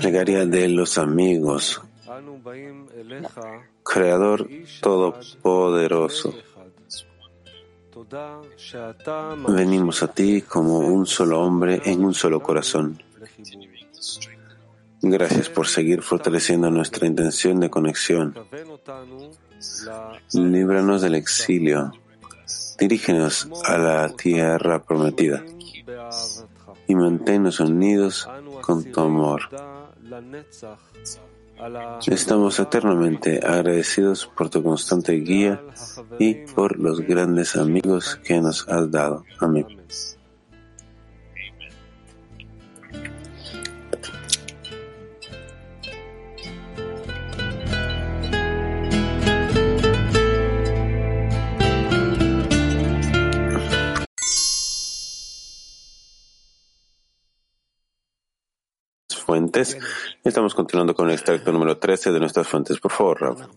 Plegaria de los amigos. Creador Todopoderoso. Venimos a ti como un solo hombre en un solo corazón. Gracias por seguir fortaleciendo nuestra intención de conexión. Líbranos del exilio. Dirígenos a la tierra prometida y manténnos unidos con tu amor. Estamos eternamente agradecidos por tu constante guía y por los grandes amigos que nos has dado. Amén. Estamos continuando con el extracto número 13 de nuestras fuentes. Por favor.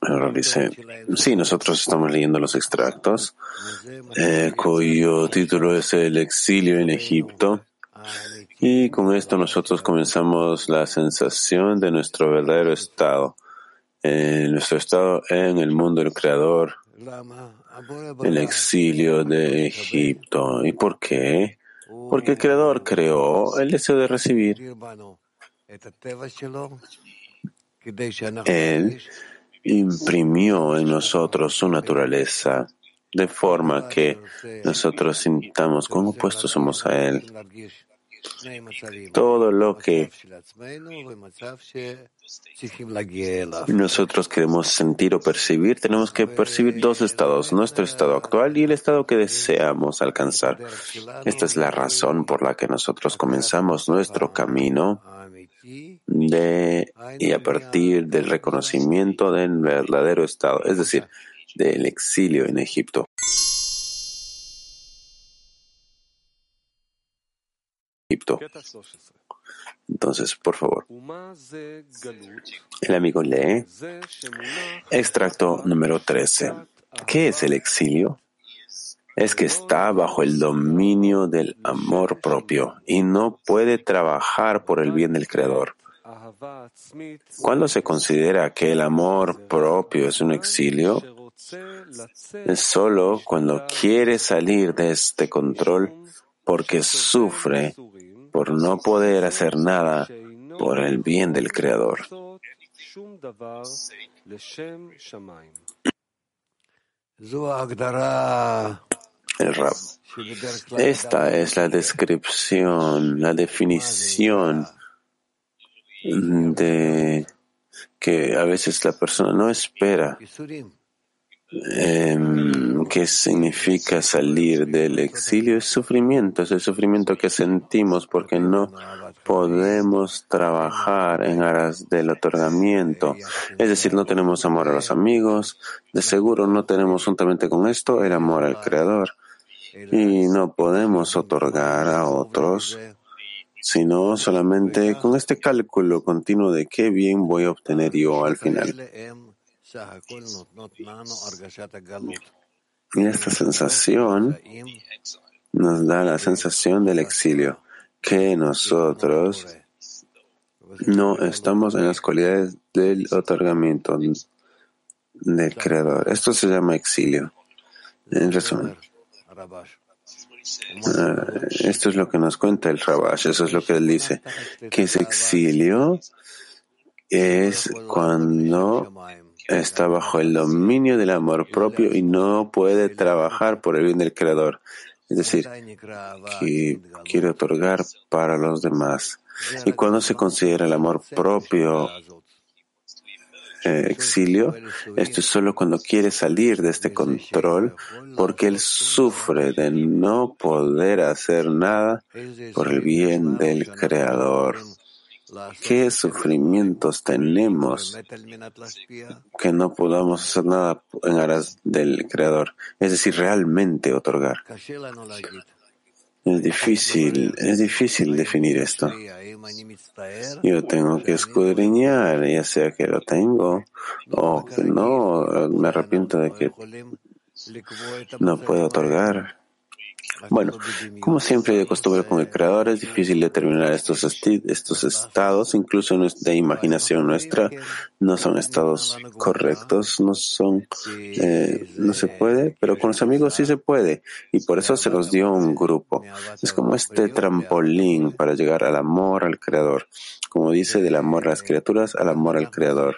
Rav dice, sí, nosotros estamos leyendo los extractos, eh, cuyo título es El exilio en Egipto. Y con esto nosotros comenzamos la sensación de nuestro verdadero estado, eh, nuestro estado en el mundo del Creador, el exilio de Egipto. ¿Y por qué? Porque el Creador creó el deseo de recibir. Él imprimió en nosotros su naturaleza, de forma que nosotros sintamos cuán opuestos somos a Él. Todo lo que nosotros queremos sentir o percibir, tenemos que percibir dos estados, nuestro estado actual y el estado que deseamos alcanzar. Esta es la razón por la que nosotros comenzamos nuestro camino de, y a partir del reconocimiento del verdadero estado, es decir, del exilio en Egipto. Entonces, por favor. El amigo lee extracto número 13. ¿Qué es el exilio? Es que está bajo el dominio del amor propio y no puede trabajar por el bien del Creador. Cuando se considera que el amor propio es un exilio, es solo cuando quiere salir de este control porque sufre por no poder hacer nada por el bien del Creador. El Rab. Esta es la descripción, la definición de que a veces la persona no espera eh, ¿Qué significa salir del exilio? Es sufrimiento, es el sufrimiento que sentimos porque no podemos trabajar en aras del otorgamiento. Es decir, no tenemos amor a los amigos, de seguro no tenemos juntamente con esto el amor al Creador y no podemos otorgar a otros sino solamente con este cálculo continuo de qué bien voy a obtener yo al final. Y esta sensación. Nos da la sensación del exilio, que nosotros no estamos en las cualidades del otorgamiento del Creador. Esto se llama exilio. En resumen, ah, esto es lo que nos cuenta el Rabash, eso es lo que él dice, que es exilio es cuando está bajo el dominio del amor propio y no puede trabajar por el bien del Creador. Es decir, que quiere otorgar para los demás. Y cuando se considera el amor propio eh, exilio, esto es solo cuando quiere salir de este control porque él sufre de no poder hacer nada por el bien del Creador qué sufrimientos tenemos que no podamos hacer nada en aras del Creador, es decir, realmente otorgar. Es difícil, es difícil definir esto. Yo tengo que escudriñar, ya sea que lo tengo o que no, me arrepiento de que no puedo otorgar. Bueno, como siempre de costumbre con el Creador, es difícil determinar estos, estos estados, incluso de imaginación nuestra, no son estados correctos, no son, eh, no se puede, pero con los amigos sí se puede, y por eso se los dio un grupo. Es como este trampolín para llegar al amor al Creador, como dice, del amor a las criaturas al amor al Creador.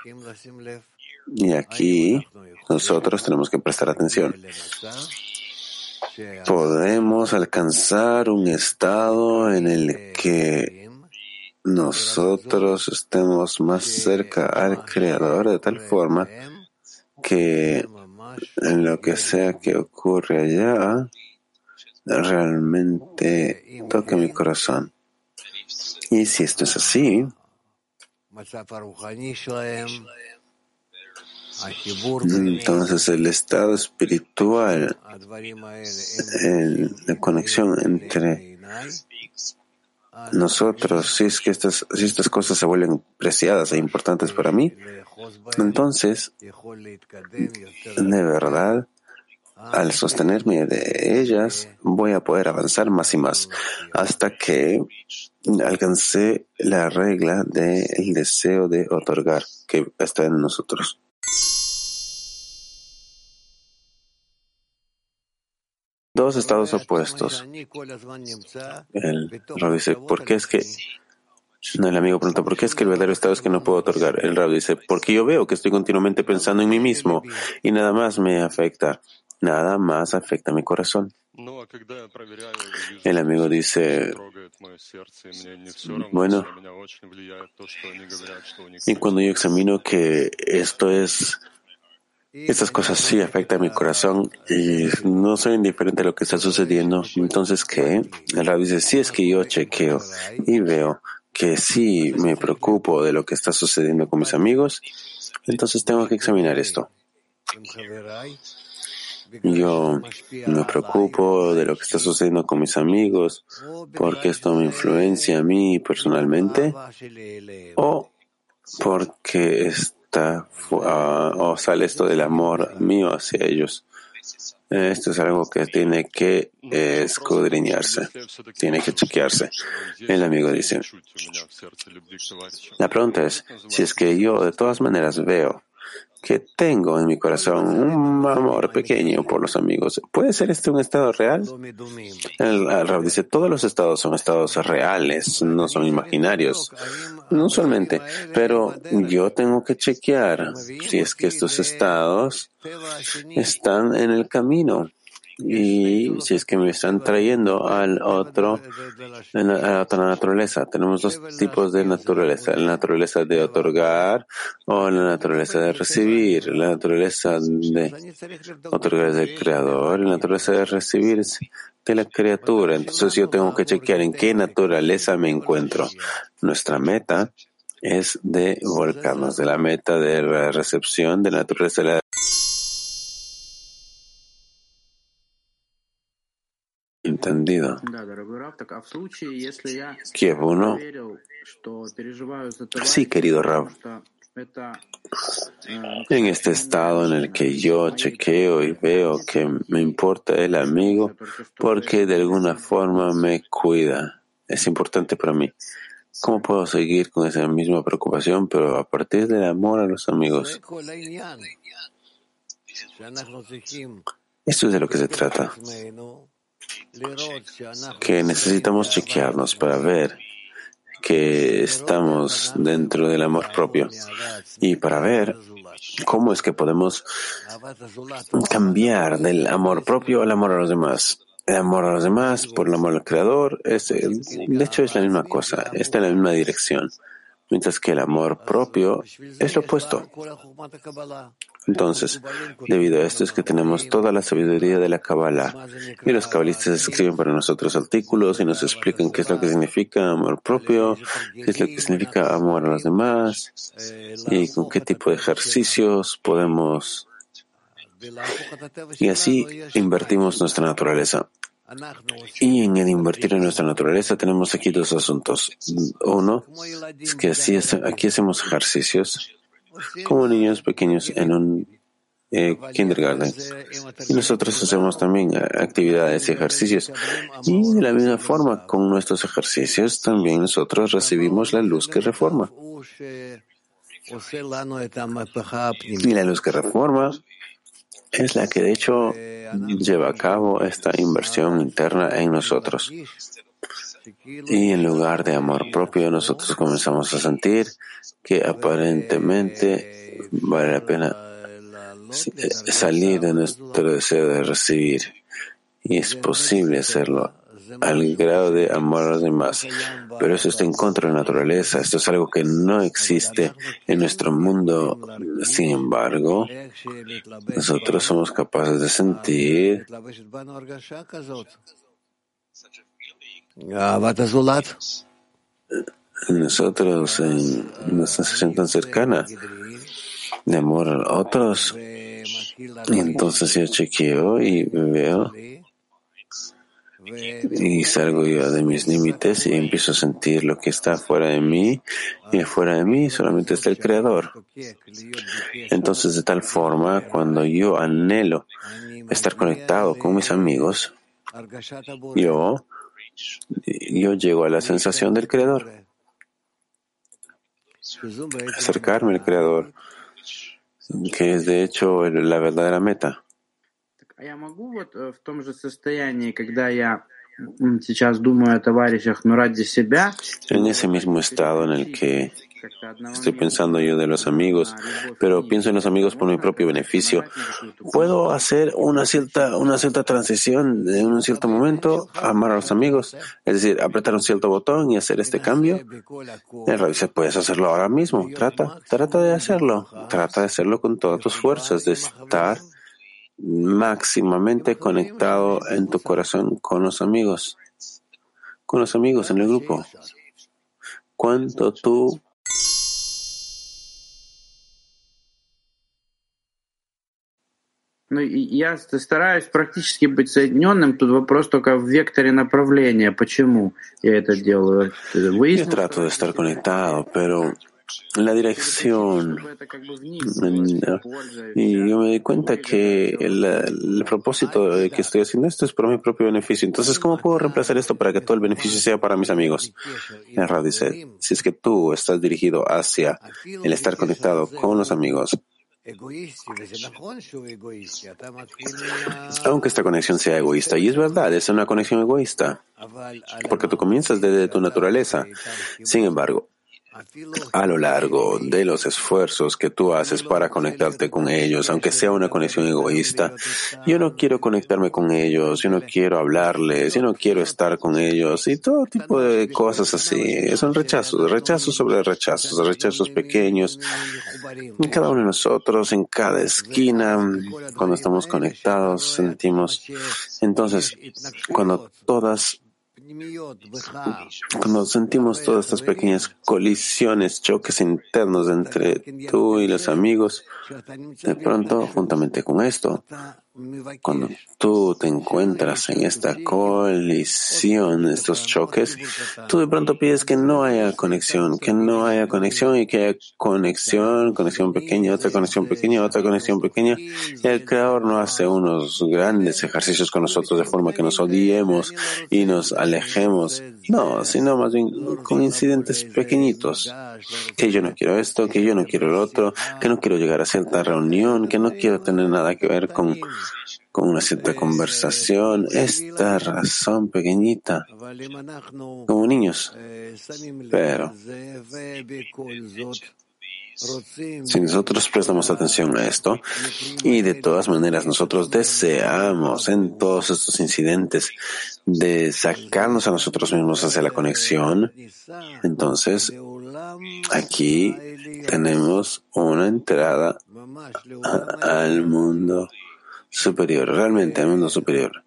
Y aquí nosotros tenemos que prestar atención podemos alcanzar un estado en el que nosotros estemos más cerca al Creador de tal forma que en lo que sea que ocurre allá realmente toque mi corazón. Y si esto es así, entonces el estado espiritual, la conexión entre nosotros, si es que estas, si estas cosas se vuelven preciadas e importantes para mí, entonces, de verdad, al sostenerme de ellas, voy a poder avanzar más y más hasta que alcancé la regla del deseo de otorgar que está en nosotros. Dos estados opuestos. El Rab dice, ¿por qué es que... El amigo pregunta, ¿por qué es que el verdadero estado es que no puedo otorgar? El Rab dice, porque yo veo que estoy continuamente pensando en mí mismo y nada más me afecta, nada más afecta mi corazón. El amigo dice, bueno, y cuando yo examino que esto es estas cosas sí afectan mi corazón y no soy indiferente a lo que está sucediendo. Entonces, ¿qué? El rabbi dice, si es que yo chequeo y veo que sí me preocupo de lo que está sucediendo con mis amigos, entonces tengo que examinar esto. Yo me preocupo de lo que está sucediendo con mis amigos porque esto me influencia a mí personalmente o porque es o sale esto del amor mío hacia ellos. Esto es algo que tiene que escudriñarse, tiene que chequearse. El amigo dice, la pregunta es, si es que yo de todas maneras veo que tengo en mi corazón un amor pequeño por los amigos. ¿Puede ser este un estado real? El, Rab dice, todos los estados son estados reales, no son imaginarios. No usualmente, pero yo tengo que chequear si es que estos estados están en el camino y si es que me están trayendo al otro, a la otra naturaleza. Tenemos dos tipos de naturaleza, la naturaleza de otorgar o la naturaleza de recibir. La naturaleza de otorgar es del creador, la naturaleza de recibir es de la criatura. Entonces yo tengo que chequear en qué naturaleza me encuentro. Nuestra meta es de volcarnos de la meta de la recepción de la naturaleza de la Entendido. Kiev 1. Sí, querido Rab. En este estado en el que yo chequeo y veo que me importa el amigo porque de alguna forma me cuida. Es importante para mí. ¿Cómo puedo seguir con esa misma preocupación, pero a partir del amor a los amigos? Esto es de lo que se trata que necesitamos chequearnos para ver que estamos dentro del amor propio y para ver cómo es que podemos cambiar del amor propio al amor a los demás. El amor a los demás por el amor al creador, de hecho es la misma cosa, está en la misma dirección, mientras que el amor propio es lo opuesto. Entonces, debido a esto es que tenemos toda la sabiduría de la Kabbalah. Y los cabalistas escriben para nosotros artículos y nos explican qué es lo que significa amor propio, qué es lo que significa amor a los demás y con qué tipo de ejercicios podemos. Y así invertimos nuestra naturaleza. Y en el invertir en nuestra naturaleza tenemos aquí dos asuntos. Uno es que así aquí hacemos ejercicios como niños pequeños en un eh, kindergarten. Y nosotros hacemos también eh, actividades y ejercicios. Y de la misma forma, con nuestros ejercicios, también nosotros recibimos la luz que reforma. Y la luz que reforma es la que de hecho lleva a cabo esta inversión interna en nosotros. Y en lugar de amor propio, nosotros comenzamos a sentir que aparentemente vale la pena salir de nuestro deseo de recibir. Y es posible hacerlo al grado de amor a los demás. Pero eso está en contra de la naturaleza. Esto es algo que no existe en nuestro mundo. Sin embargo, nosotros somos capaces de sentir nosotros en una sensación tan cercana de amor a otros. Entonces yo chequeo y veo y salgo yo de mis límites y empiezo a sentir lo que está fuera de mí y fuera de mí solamente está el creador. Entonces de tal forma cuando yo anhelo estar conectado con mis amigos, yo, yo llego a la sensación del creador. Acercarme al creador, que es de hecho la verdadera meta. А я могу вот в том же состоянии, когда я сейчас думаю о товарищах, но ради себя. En ese mismo estado en el que estoy pensando yo de los amigos, pero pienso en los amigos por mi propio beneficio. ¿Puedo hacer una cierta, una cierta transición en un cierto momento, amar a los amigos? Es decir, apretar un cierto botón y hacer este cambio. En realidad puedes hacerlo ahora mismo. Trata, trata de hacerlo. Trata de hacerlo con todas tus fuerzas, de estar máximamente conectado en tu corazón con los amigos, con los amigos en el grupo. Cuánto tú Ну, я стараюсь практически быть соединенным. Тут вопрос только в векторе направления. Почему я это делаю? Yo trato de estar conectado, pero la dirección. Y yo me di cuenta que el, propósito de que estoy haciendo esto es por mi propio beneficio. Entonces, ¿cómo puedo reemplazar esto para que todo el beneficio sea para mis amigos? Erra dice, si es que tú estás dirigido hacia el estar conectado con los amigos, aunque esta conexión sea egoísta, y es verdad, es una conexión egoísta, porque tú comienzas desde tu naturaleza. Sin embargo, a lo largo de los esfuerzos que tú haces para conectarte con ellos, aunque sea una conexión egoísta. Yo no quiero conectarme con ellos, yo no quiero hablarles, yo no quiero estar con ellos y todo tipo de cosas así. Son rechazos, rechazos sobre rechazos, rechazos pequeños. En cada uno de nosotros, en cada esquina, cuando estamos conectados, sentimos. Entonces, cuando todas cuando sentimos todas estas pequeñas colisiones, choques internos entre tú y los amigos, de pronto, juntamente con esto, cuando tú te encuentras en esta colisión, estos choques, tú de pronto pides que no haya conexión, que no haya conexión y que haya conexión, conexión pequeña, otra conexión pequeña, otra conexión pequeña. Y el Creador no hace unos grandes ejercicios con nosotros de forma que nos odiemos y nos alejemos. No, sino más bien con incidentes pequeñitos. Que yo no quiero esto, que yo no quiero el otro, que no quiero llegar a cierta reunión, que no quiero tener nada que ver con con una cierta conversación, esta razón pequeñita, como niños. Pero si nosotros prestamos atención a esto y de todas maneras nosotros deseamos en todos estos incidentes de sacarnos a nosotros mismos hacia la conexión, entonces aquí tenemos una entrada al mundo superior, realmente al mundo superior.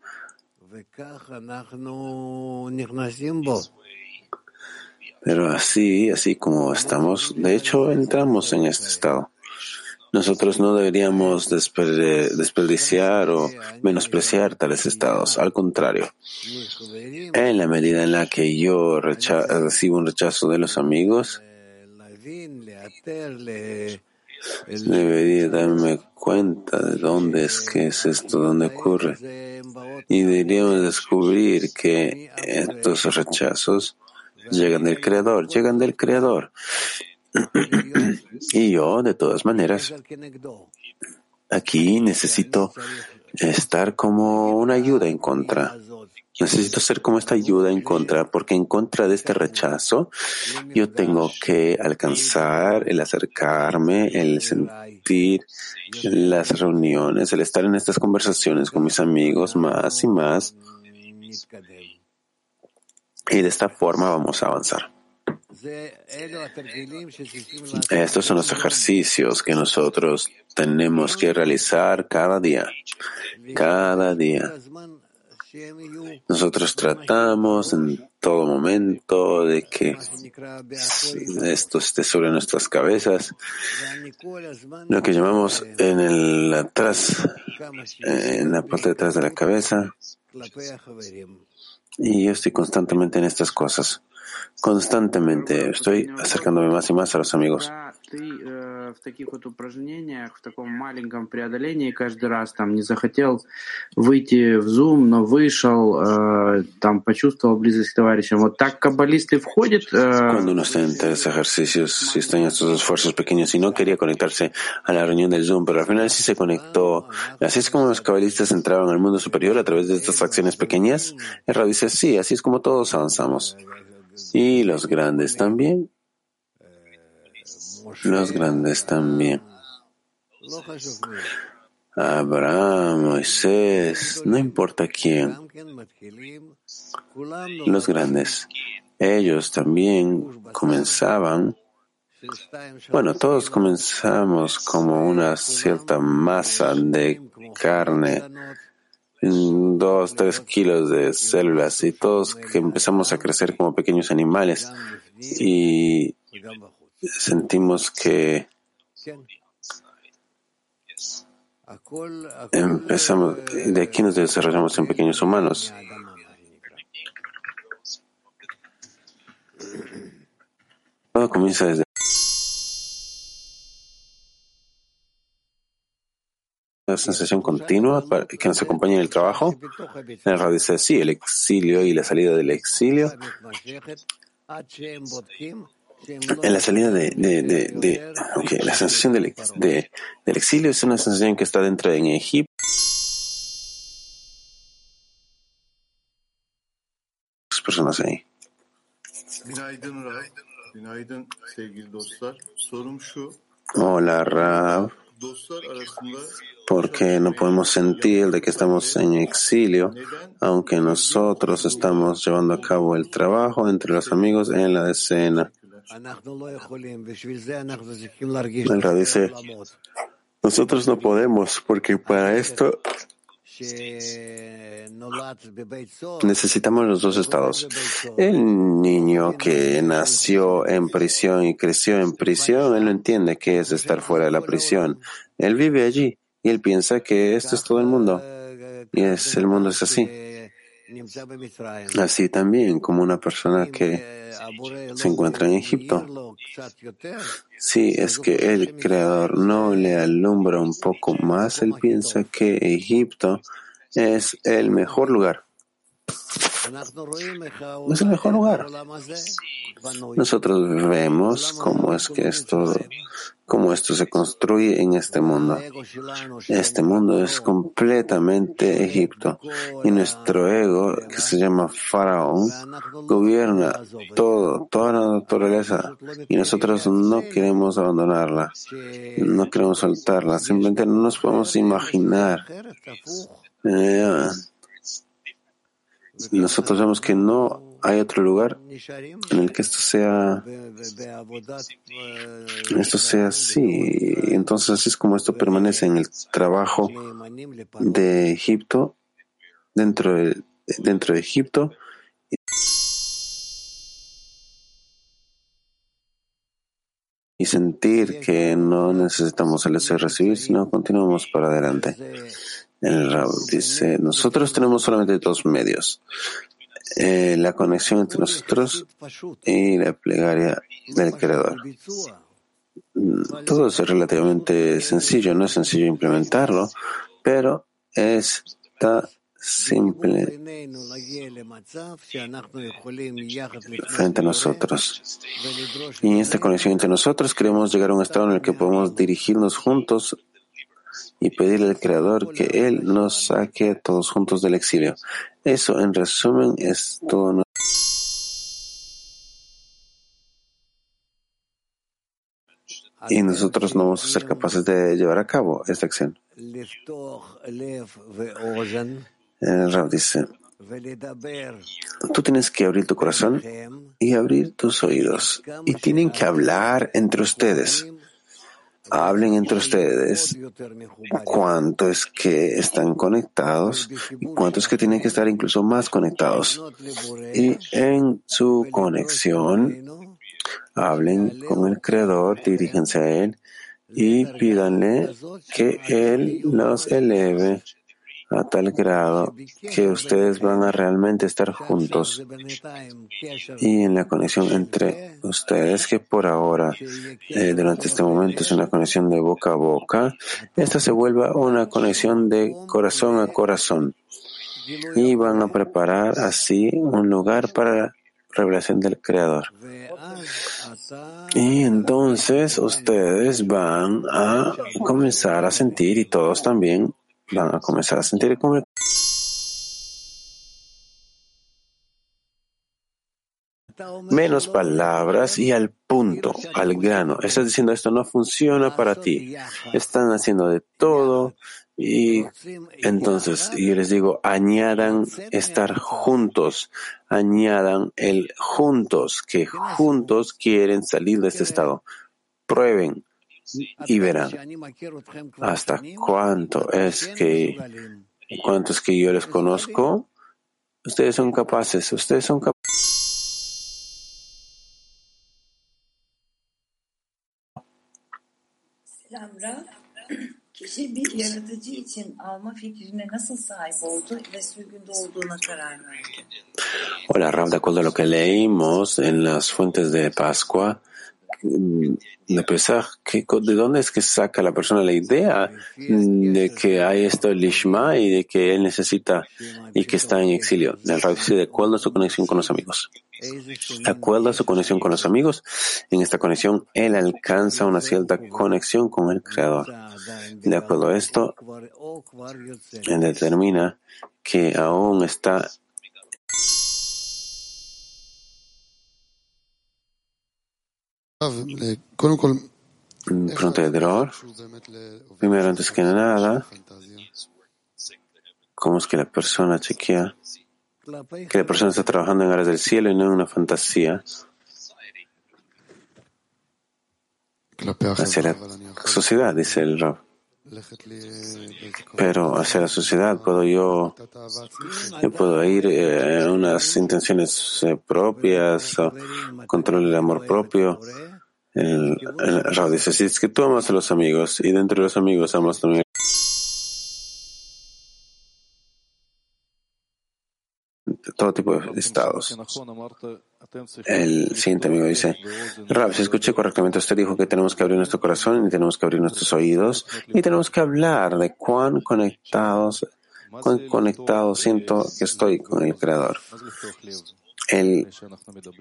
Pero así, así como estamos, de hecho entramos en este estado. Nosotros no deberíamos desperdiciar o menospreciar tales estados. Al contrario, en la medida en la que yo recibo un rechazo de los amigos, Debería darme cuenta de dónde es que es esto, dónde ocurre. Y deberíamos descubrir que estos rechazos llegan del Creador, llegan del Creador. y yo, de todas maneras, aquí necesito estar como una ayuda en contra. Necesito ser como esta ayuda en contra, porque en contra de este rechazo yo tengo que alcanzar el acercarme, el sentir las reuniones, el estar en estas conversaciones con mis amigos más y más. Y de esta forma vamos a avanzar. Estos son los ejercicios que nosotros tenemos que realizar cada día, cada día. Nosotros tratamos en todo momento de que esto esté sobre nuestras cabezas, lo que llamamos en el atrás, en la parte de atrás de la cabeza. Y yo estoy constantemente en estas cosas. Constantemente estoy acercándome más y más a los amigos в таких вот упражнениях, в таком маленьком преодолении каждый раз там не захотел выйти в Zoom, но вышел, э, там почувствовал близость к товарищам. Вот так каббалисты входят. Э... Cuando uno está en estos ejercicios, si está en estos esfuerzos pequeños y no quería conectarse a la reunión del Zoom, pero al final sí se conectó. Así es como los cabalistas entraban al mundo superior a través de estas acciones pequeñas. El dice, sí, así es como todos avanzamos. Y los grandes también los grandes también. Abraham, Moisés, no importa quién. Los grandes, ellos también comenzaban, bueno, todos comenzamos como una cierta masa de carne, dos, tres kilos de células y todos que empezamos a crecer como pequeños animales y sentimos que empezamos, de aquí nos desarrollamos en pequeños humanos. Todo comienza desde la sensación continua que nos acompaña en el trabajo. En el radio dice, sí, el exilio y la salida del exilio en la salida de, de, de, de okay, la sensación del, de, del exilio es una sensación que está dentro de Egipto. personas ahí. Hola, Rab. ¿Por qué no podemos sentir de que estamos en exilio, aunque nosotros estamos llevando a cabo el trabajo entre los amigos en la escena? Dice, nosotros no podemos porque para esto necesitamos los dos estados. El niño que nació en prisión y creció en prisión, él no entiende qué es estar fuera de la prisión. Él vive allí y él piensa que esto es todo el mundo. Y es, el mundo es así. Así también como una persona que se encuentra en Egipto. Si es que el Creador no le alumbra un poco más, él piensa que Egipto es el mejor lugar. Es el mejor lugar. Nosotros vemos cómo es que esto cómo esto se construye en este mundo. Este mundo es completamente Egipto y nuestro ego, que se llama Faraón, gobierna todo, toda la naturaleza y nosotros no queremos abandonarla, no queremos soltarla, simplemente no nos podemos imaginar. Eh, nosotros vemos que no hay otro lugar en el que esto sea esto sea así. Entonces así es como esto permanece en el trabajo de Egipto, dentro de, dentro de Egipto. Y sentir que no necesitamos el deseo de recibir, sino continuamos para adelante. El Rab dice, nosotros tenemos solamente dos medios, eh, la conexión entre nosotros y la plegaria del Creador. todo es relativamente sencillo, no es sencillo implementarlo, pero está simple frente a nosotros. Y en esta conexión entre nosotros queremos llegar a un estado en el que podemos dirigirnos juntos y pedirle al Creador que Él nos saque todos juntos del exilio. Eso, en resumen, es todo. Y nosotros no vamos a ser capaces de llevar a cabo esta acción. El Rab dice, tú tienes que abrir tu corazón y abrir tus oídos. Y tienen que hablar entre ustedes hablen entre ustedes cuánto es que están conectados y cuánto es que tienen que estar incluso más conectados. Y en su conexión, hablen con el Creador, diríjense a Él y pídanle que Él los eleve a tal grado que ustedes van a realmente estar juntos y en la conexión entre ustedes, que por ahora, eh, durante este momento es una conexión de boca a boca, esta se vuelva una conexión de corazón a corazón y van a preparar así un lugar para la revelación del Creador. Y entonces ustedes van a comenzar a sentir y todos también van a comenzar a sentir como menos palabras y al punto, al grano. Estás diciendo esto no funciona para ti. Están haciendo de todo y entonces yo les digo, añadan estar juntos, añadan el juntos, que juntos quieren salir de este estado. Prueben, y verán hasta cuánto es que cuánto es que yo les conozco. Ustedes son capaces, ustedes son capaces. Kişi bir yaratıcı için alma fikrine nasıl sahip oldu ve sürgünde olduğuna karar verdi. Hola, Rav, de acuerdo a lo que leímos en las fuentes de Pascua, de Pesach, ¿de dónde es que saca la persona la idea de que hay esto el Lishma y de que él necesita y que está en exilio? De acuerdo a su conexión con los amigos. De acuerdo a su conexión con los amigos, en esta conexión él alcanza una cierta conexión con el Creador. De acuerdo a esto, él determina que aún está Pronto error. Primero, antes que nada, ¿cómo es que la persona chequea que la persona está trabajando en áreas del cielo y no en una fantasía. Hacia la sociedad, dice el Rob. Pero hacia la sociedad puedo yo, yo puedo ir eh, a unas intenciones eh, propias, o control el amor propio. El, el dice, si es que tú amas a los amigos y dentro de los amigos amas también todo tipo de estados. El siguiente amigo dice, Rab, si escuché correctamente, usted dijo que tenemos que abrir nuestro corazón y tenemos que abrir nuestros oídos y tenemos que hablar de cuán conectados, cuán conectados siento que estoy con el Creador. El,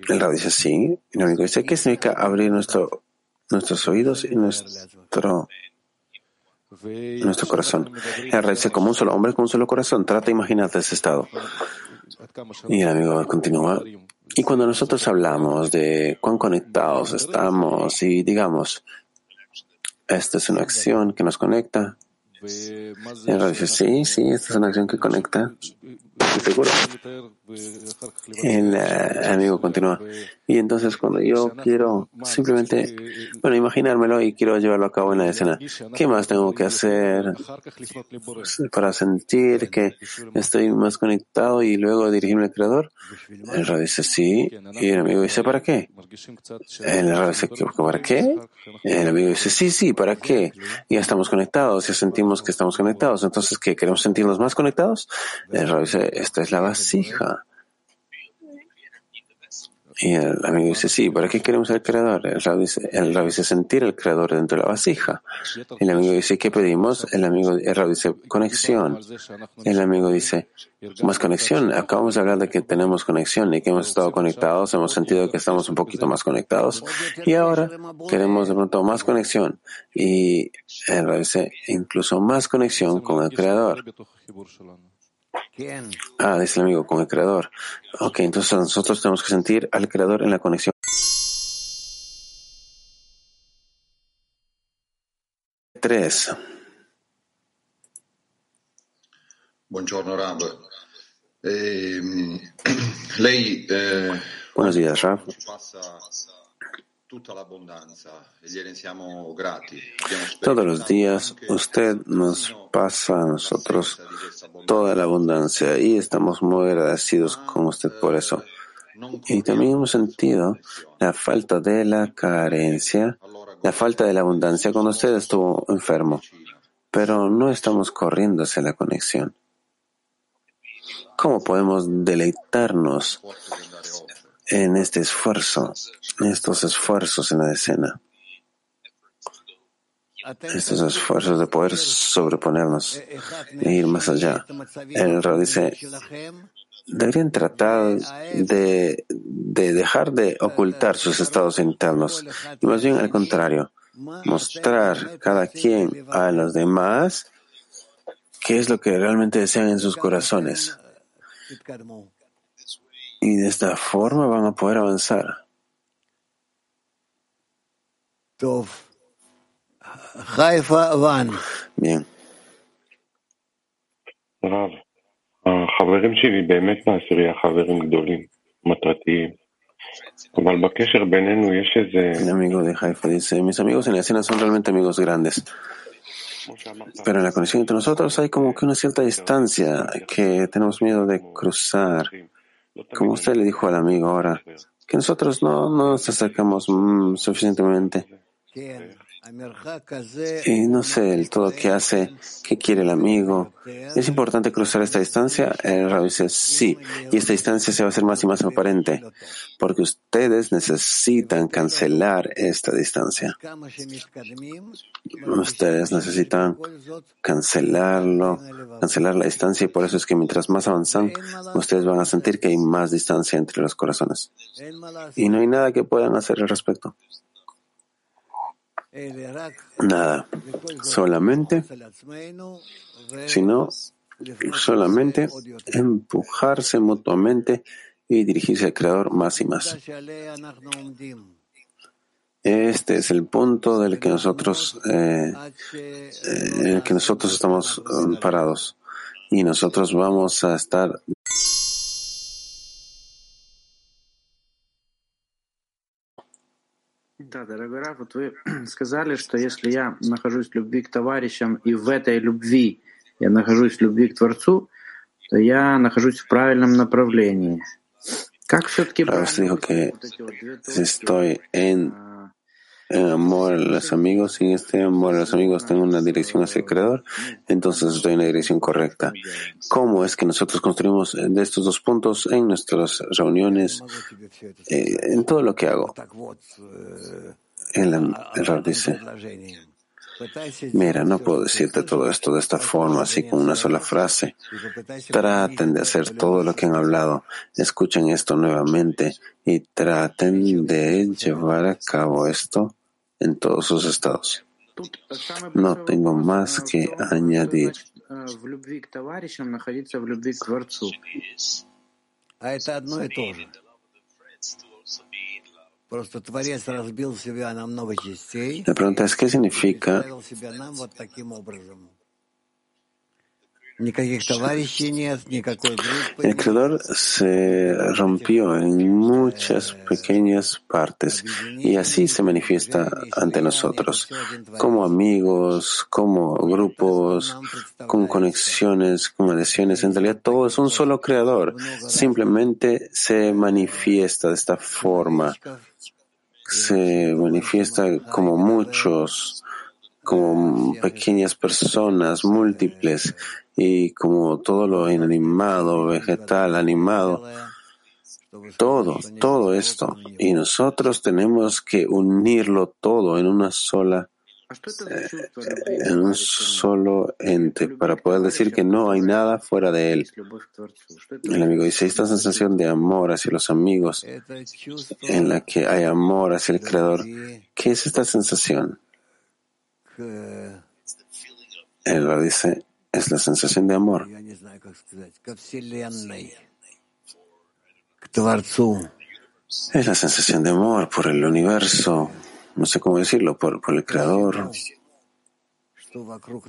el Rab dice sí, y el amigo dice, ¿qué significa abrir nuestro, nuestros oídos y nuestro nuestro corazón. El rey dice, como un solo hombre, con un solo corazón. Trata de imaginarte ese estado. Y el amigo continúa. Y cuando nosotros hablamos de cuán conectados estamos y digamos, esta es una acción que nos conecta, rey dice, sí, sí, esta es una acción que conecta. El eh, amigo continúa. Y entonces cuando yo quiero simplemente, bueno, imaginármelo y quiero llevarlo a cabo en la escena, ¿qué más tengo que hacer para sentir que estoy más conectado y luego dirigirme al creador? El radio dice sí, y el amigo dice ¿para qué? El radio dice ¿para qué? El amigo dice sí, sí, ¿para qué? Ya estamos conectados, ya sentimos que estamos conectados, entonces ¿qué? ¿Queremos sentirnos más conectados? El radio dice esta es la vasija Y el amigo dice, sí, ¿para qué queremos al creador? El rabbi dice, sentir al creador dentro de la vasija. El amigo dice, ¿qué pedimos? El amigo, el rabbi dice, conexión. El amigo dice, más conexión. Acabamos de hablar de que tenemos conexión y que hemos estado conectados, hemos sentido que estamos un poquito más conectados y ahora queremos de pronto más conexión. Y el rabbi dice, incluso más conexión con el creador. Ah, dice el amigo, con el creador. Ok, entonces nosotros tenemos que sentir al creador en la conexión. Tres. Buongiorno Rab. Eh, lei eh, Buenos días, Rab. Todos los días usted nos pasa a nosotros toda la abundancia y estamos muy agradecidos con usted por eso. Y también hemos sentido la falta de la carencia, la falta de la abundancia cuando usted estuvo enfermo, pero no estamos corriendo hacia la conexión. ¿Cómo podemos deleitarnos en este esfuerzo, estos esfuerzos en la escena, estos esfuerzos de poder sobreponernos e ir más allá. El Rab dice, deberían tratar de, de dejar de ocultar sus estados internos y más bien al contrario, mostrar cada quien a los demás qué es lo que realmente desean en sus corazones Y de esta forma van a poder avanzar. Bien. רב, החברים שלי באמת מהעשירייה חברים גדולים, מטרתיים. אבל בקשר בינינו יש איזה... El amigo de Haifa dice, mis amigos en la escena son realmente amigos grandes. Pero en la conexión entre nosotros hay como que una cierta distancia que tenemos miedo de cruzar. Como usted le dijo al amigo ahora, que nosotros no, no nos acercamos mm, suficientemente. Y no sé el todo qué hace, qué quiere el amigo. ¿Es importante cruzar esta distancia? El rabbi dice sí, y esta distancia se va a hacer más y más aparente, porque ustedes necesitan cancelar esta distancia. Ustedes necesitan cancelarlo, cancelar la distancia, y por eso es que mientras más avanzan, ustedes van a sentir que hay más distancia entre los corazones. Y no hay nada que puedan hacer al respecto. Nada, solamente, sino solamente empujarse mutuamente y dirigirse al Creador más y más. Este es el punto del que nosotros, eh, en el que nosotros estamos um, parados y nosotros vamos a estar Да, дорогой Раф, вот вы сказали, что если я нахожусь в любви к товарищам и в этой любви я нахожусь в любви к Творцу, то я нахожусь в правильном направлении. Как все-таки dijo que si estoy en, en amor a los amigos en este amor a los amigos tengo una dirección hacia el Creador, entonces estoy en la dirección correcta. ¿Cómo es que nosotros construimos de estos dos puntos en nuestras reuniones, eh, en todo lo que hago? El, el Rab dice, Mira, no puedo decirte todo esto de esta forma, así con una sola frase. Traten de hacer todo lo que han hablado. Escuchen esto nuevamente y traten de llevar a cabo esto en todos sus estados. No tengo más que añadir. La pregunta es, ¿qué significa? El creador se rompió en muchas pequeñas partes y así se manifiesta ante nosotros, como amigos, como grupos, con conexiones, con adhesiones. En realidad todo es un solo creador, simplemente se manifiesta de esta forma se manifiesta como muchos, como pequeñas personas múltiples y como todo lo inanimado, vegetal, animado, todo, todo esto. Y nosotros tenemos que unirlo todo en una sola eh, en un solo ente para poder decir que no hay nada fuera de él. El amigo dice, esta sensación de amor hacia los amigos, en la que hay amor hacia el Creador, ¿qué es esta sensación? Él dice, es la sensación de amor. Es la sensación de amor por el universo, no sé cómo decirlo, por, por el Creador,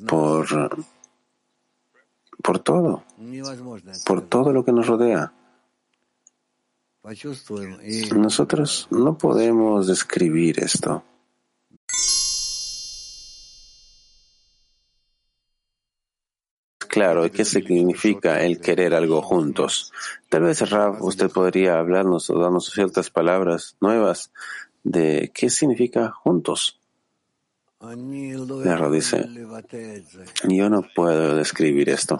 por, por todo, por todo lo que nos rodea. Nosotros no podemos describir esto. Claro, ¿qué significa el querer algo juntos? Tal vez, Rav, usted podría hablarnos o darnos ciertas palabras nuevas de qué significa juntos. Rav dice, yo no puedo describir esto.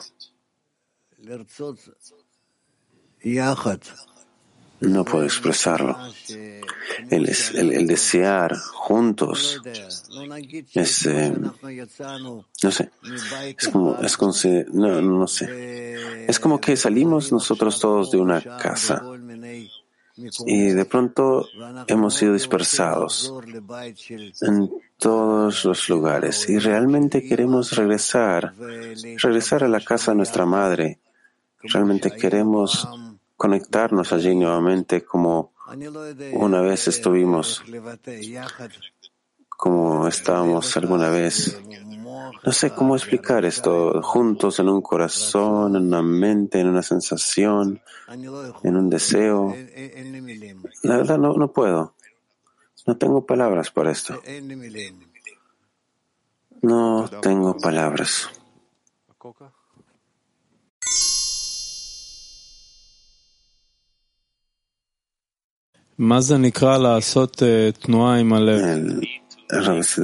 No puedo expresarlo. El, desear juntos es, eh, no sé, es como, es como no, no sé, es como que salimos nosotros todos de una casa y de pronto hemos sido dispersados en todos los lugares y realmente queremos regresar, regresar a la casa de nuestra madre. Realmente queremos conectarnos allí nuevamente como una vez estuvimos, como estábamos alguna vez. No sé cómo explicar esto, juntos en un corazón, en una mente, en una sensación, en un deseo. La verdad no, no puedo. No tengo palabras para esto. No tengo palabras.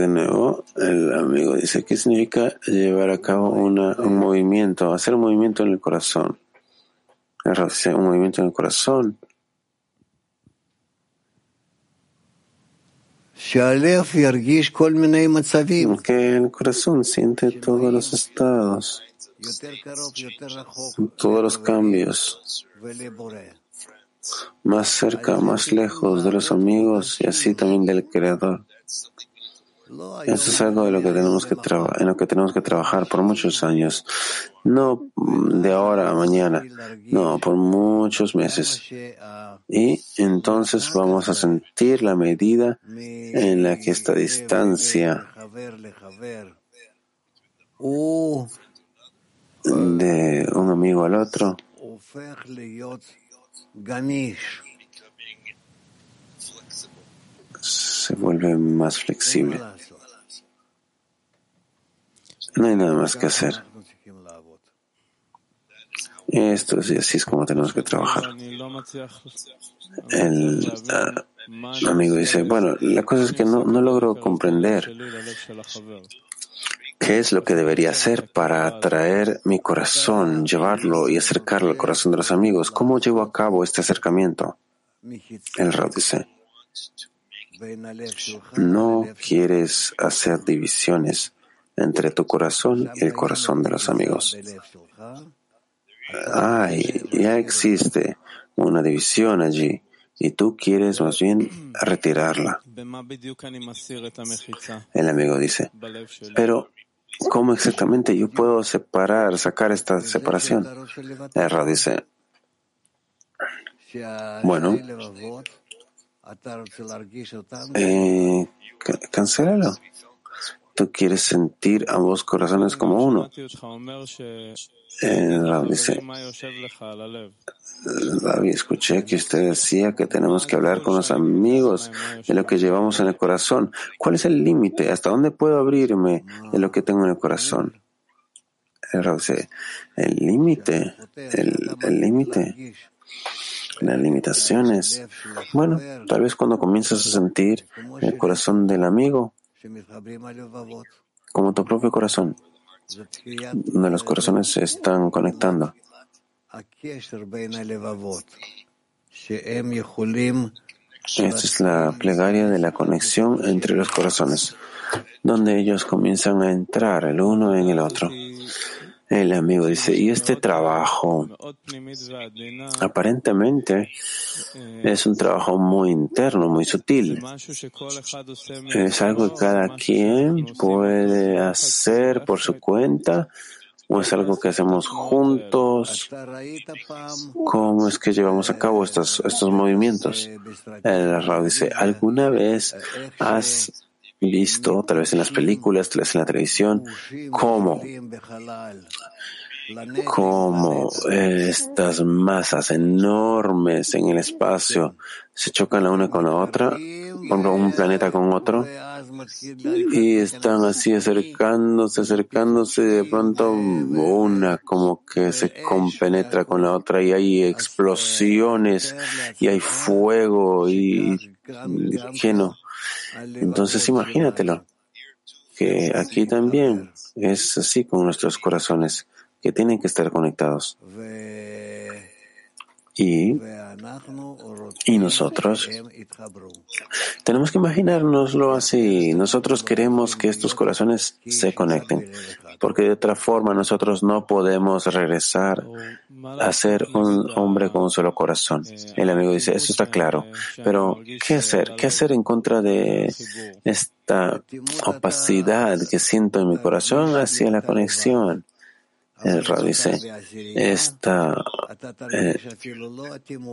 Nuevo, el amigo dice, ¿qué significa llevar a cabo una, un movimiento, hacer un movimiento en el corazón? El un movimiento en el corazón. Que el corazón siente todos los estados, todos los cambios más cerca, más lejos de los amigos y así también del Creador. Eso es algo de lo que tenemos que en lo que tenemos que trabajar por muchos años, no de ahora a mañana, no, por muchos meses. Y entonces vamos a sentir la medida en la que esta distancia de un amigo al otro se vuelve más flexible. No hay nada más que hacer. Esto es, así es como tenemos que trabajar. El ah, amigo dice, bueno, la cosa es que no, no logro comprender ¿Qué es lo que debería hacer para atraer mi corazón, llevarlo y acercarlo al corazón de los amigos? ¿Cómo llevo a cabo este acercamiento? El Rab dice, no quieres hacer divisiones entre tu corazón y el corazón de los amigos. Ay, ya existe una división allí y tú quieres más bien retirarla. El amigo dice, pero ¿Cómo exactamente yo puedo separar, sacar esta separación? Erra dice, bueno, eh, cancélalo. Tú quieres sentir ambos corazones como uno. Eh, dice, Rabbi, escuché que usted decía que tenemos que hablar con los amigos de lo que llevamos en el corazón. ¿Cuál es el límite? ¿Hasta dónde puedo abrirme de lo que tengo en el corazón? El dice, el límite, el límite, las limitaciones. Bueno, tal vez cuando comienzas a sentir el corazón del amigo, como tu propio corazón, donde los corazones se están conectando. Esta es la plegaria de la conexión entre los corazones, donde ellos comienzan a entrar el uno en el otro. El amigo dice, y este trabajo aparentemente es un trabajo muy interno, muy sutil. Es algo que cada quien puede hacer por su cuenta o es algo que hacemos juntos? ¿Cómo es que llevamos a cabo estos, estos movimientos? El dice, ¿alguna vez has visto, tal vez en las películas, tal vez en la televisión, cómo como estas masas enormes en el espacio se chocan la una con la otra, un planeta con otro, y están así acercándose, acercándose, y de pronto una como que se compenetra con la otra y hay explosiones y hay fuego y, y no. Entonces imagínatelo, que aquí también es así con nuestros corazones que tienen que estar conectados. Y, y nosotros tenemos que imaginárnoslo así. Nosotros queremos que estos corazones se conecten, porque de otra forma nosotros no podemos regresar a ser un hombre con un solo corazón. El amigo dice, eso está claro, pero ¿qué hacer? ¿Qué hacer en contra de esta opacidad que siento en mi corazón hacia la conexión? El Rab dice, esta, eh,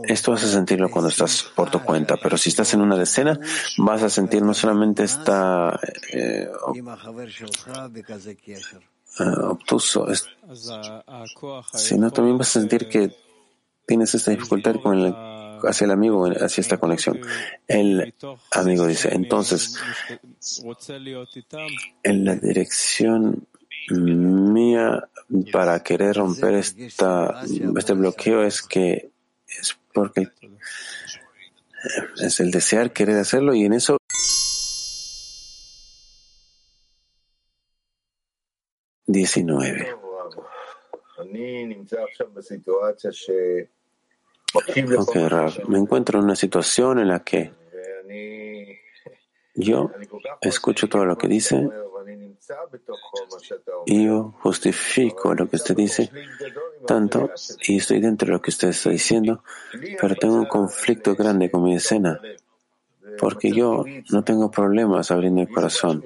esto vas a sentirlo cuando estás por tu cuenta, pero si estás en una decena, vas a sentir no solamente esta eh, obtuso, sino también vas a sentir que tienes esta dificultad con el, hacia el amigo, hacia esta conexión. El amigo dice, entonces, en la dirección mía para querer romper esta, este bloqueo es que es porque es el desear querer hacerlo y en eso diecinueve. Ok, Rav, me encuentro en una situación en la que yo escucho todo lo que dice y yo justifico lo que usted dice tanto y estoy dentro de lo que usted está diciendo, pero tengo un conflicto grande con mi escena porque yo no tengo problemas abriendo el corazón.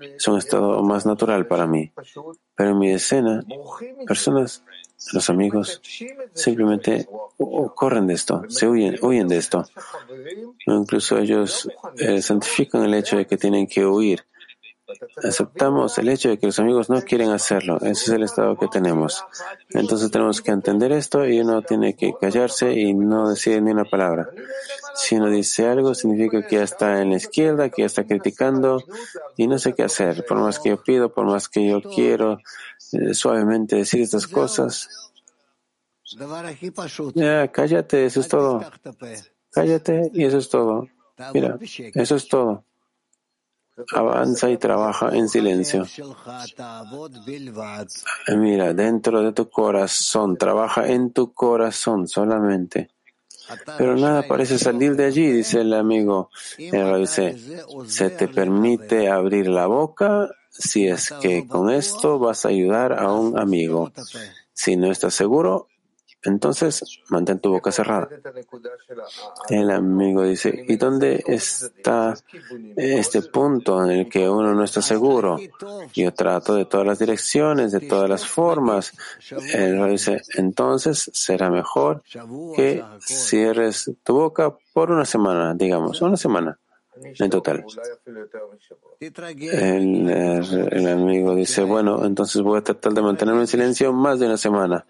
Es un estado más natural para mí. Pero en mi escena, personas, los amigos, simplemente corren de esto, se huyen, huyen de esto. Incluso ellos eh, santifican el hecho de que tienen que huir aceptamos el hecho de que los amigos no quieren hacerlo. Ese es el estado que tenemos. Entonces tenemos que entender esto y uno tiene que callarse y no decir ni una palabra. Si uno dice algo, significa que ya está en la izquierda, que ya está criticando y no sé qué hacer. Por más que yo pido, por más que yo quiero eh, suavemente decir estas cosas. Ya, cállate, eso es todo. Cállate y eso es todo. Mira, eso es todo avanza y trabaja en silencio. Mira, dentro de tu corazón, trabaja en tu corazón solamente. Pero nada parece salir de allí, dice el amigo. dice, se te permite abrir la boca si es que con esto vas a ayudar a un amigo. Si no estás seguro, entonces, mantén tu boca cerrada. El amigo dice, ¿y dónde está este punto en el que uno no está seguro? Yo trato de todas las direcciones, de todas las formas. Él dice, entonces será mejor que cierres tu boca por una semana, digamos, una semana en total. El, amigo dice, bueno, entonces voy a tratar de mantenerme en silencio más de una semana.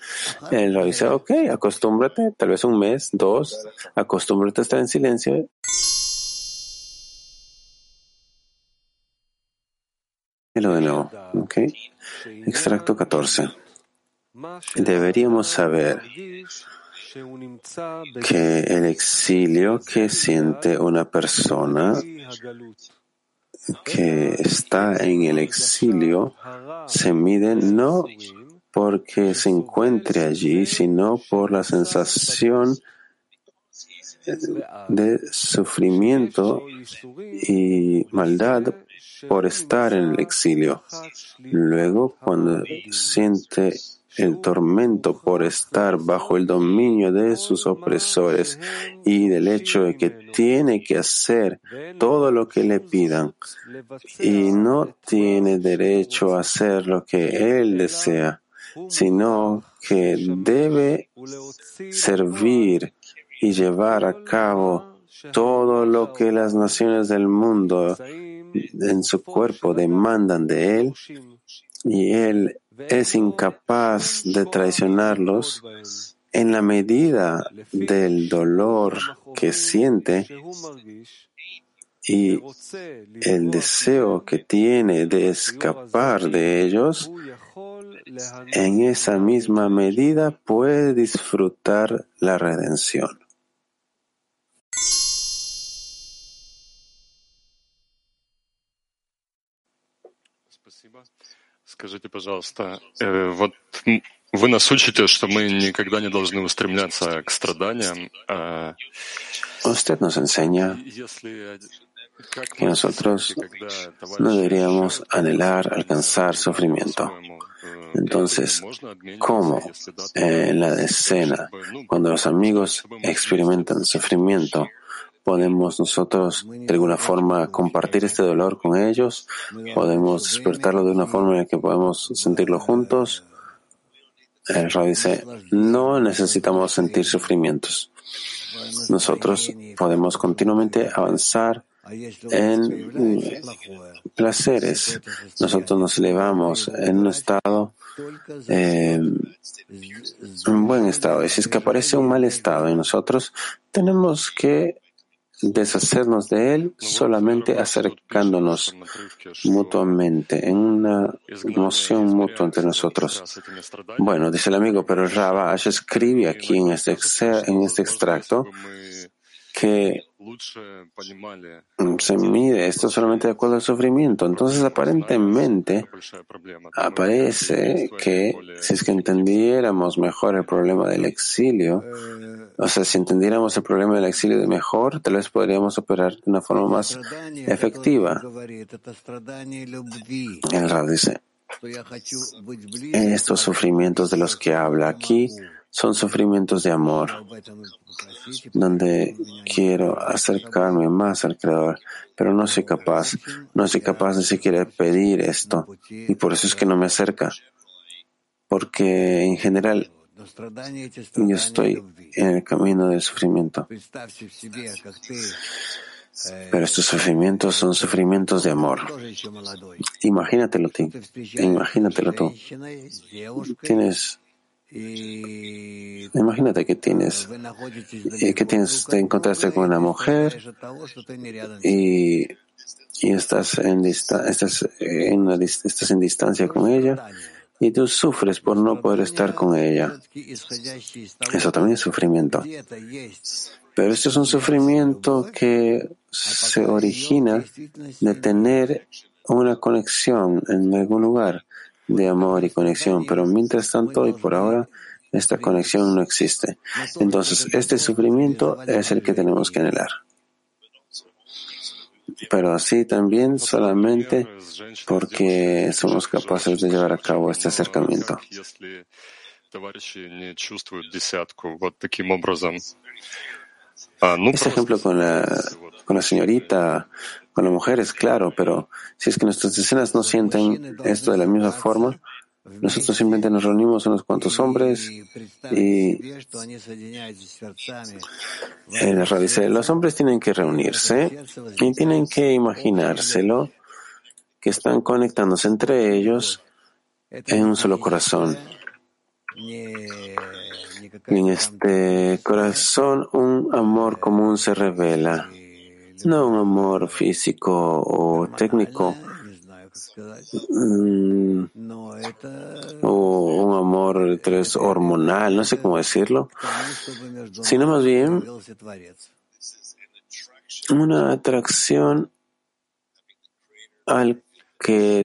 Él lo dice, ok, acostúmbrate, tal vez un mes, dos, acostúmbrate a estar en silencio. Y lo de nuevo, ok. Extracto 14. Deberíamos saber que el exilio que siente una persona que está en el exilio se mide no porque se encuentre allí, sino por la sensación de sufrimiento y maldad por estar en el exilio. Luego, cuando siente el tormento por estar bajo el dominio de sus opresores y del hecho de que tiene que hacer todo lo que le pidan y no tiene derecho a hacer lo que él desea, sino que debe servir y llevar a cabo todo lo que las naciones del mundo en su cuerpo demandan de él y él es incapaz de traicionarlos en la medida del dolor que siente y el deseo que tiene de escapar de ellos, en esa misma medida puede disfrutar la redención. Скажите, пожалуйста, вот вы нас учите, что мы никогда не должны устремляться к страданиям. Usted nos enseña que nosotros no deberíamos anhelar alcanzar sufrimiento. Entonces, ¿cómo en la escena, cuando los amigos experimentan sufrimiento, podemos nosotros de alguna forma compartir este dolor con ellos? ¿Podemos despertarlo de una forma en la que podemos sentirlo juntos? El Rab dice, no necesitamos sentir sufrimientos. Nosotros podemos continuamente avanzar en placeres. Nosotros nos elevamos en un estado, eh, un buen estado. Y si es que aparece un mal estado en nosotros, tenemos que deshacernos de él solamente acercándonos mutuamente, en una emoción mutua entre nosotros. Bueno, dice el amigo, pero el Rabash escribe aquí en este, en este extracto que se mide esto solamente de acuerdo al sufrimiento. Entonces, aparentemente, aparece que si es que entendiéramos mejor el problema del exilio, o sea, si entendiéramos el problema del exilio de mejor, tal vez podríamos operar de una forma más efectiva. El Rab dice, estos sufrimientos de los que habla aquí son sufrimientos de amor, donde quiero acercarme más al Creador, pero no soy capaz, no soy capaz de siquiera pedir esto, y por eso es que no me acerca, porque en general yo estoy en el camino del sufrimiento. Pero estos sufrimientos son sufrimientos de amor. Imagínatelo. Imagínatelo tú. Tienes Imagínate que tienes, eh, que tienes, te encontraste con una mujer y, y estás en estás en una, estás en distancia con ella y tú sufres por no poder estar con ella. Eso también es sufrimiento. Pero esto es un sufrimiento que se origina de tener una conexión en algún lugar de amor y conexión, pero mientras tanto y por ahora esta conexión no existe. Entonces, este sufrimiento es el que tenemos que anhelar. Pero así también solamente porque somos capaces de llevar a cabo este acercamiento. Este ejemplo con la, con la señorita con la mujer es claro, pero si es que nuestras escenas no sienten esto de la misma forma, nosotros simplemente nos reunimos unos cuantos hombres y el los hombres tienen que reunirse y tienen que imaginárselo que están conectándose entre ellos en un solo corazón. Y en este corazón un amor común se revela no un amor físico o técnico, mm, o un amor tres hormonal, no sé cómo decirlo, sino más bien una atracción al que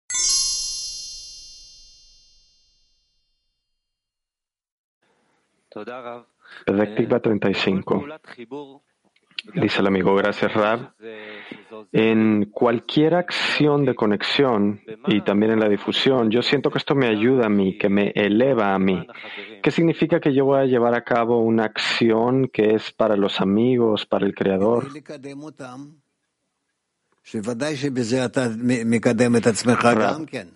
Perspectiva 35. Dice el amigo, gracias Rab. En cualquier acción de conexión y también en la difusión, yo siento que esto me ayuda a mí, que me eleva a mí. ¿Qué significa que yo voy a llevar a cabo una acción que es para los amigos, para el Creador?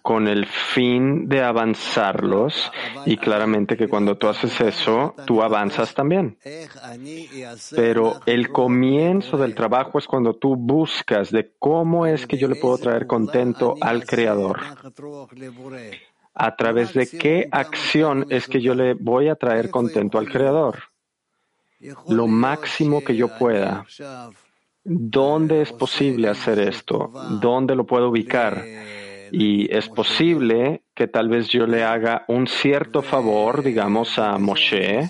Con el fin de avanzarlos y claramente que cuando tú haces eso, tú avanzas también. Pero el comienzo del trabajo es cuando tú buscas de cómo es que yo le puedo traer contento al Creador. A través de qué acción es que yo le voy a traer contento al Creador. Lo máximo que yo pueda. ¿Dónde es posible hacer esto? ¿Dónde lo puedo ubicar? Y es posible que tal vez yo le haga un cierto favor, digamos, a Moshe,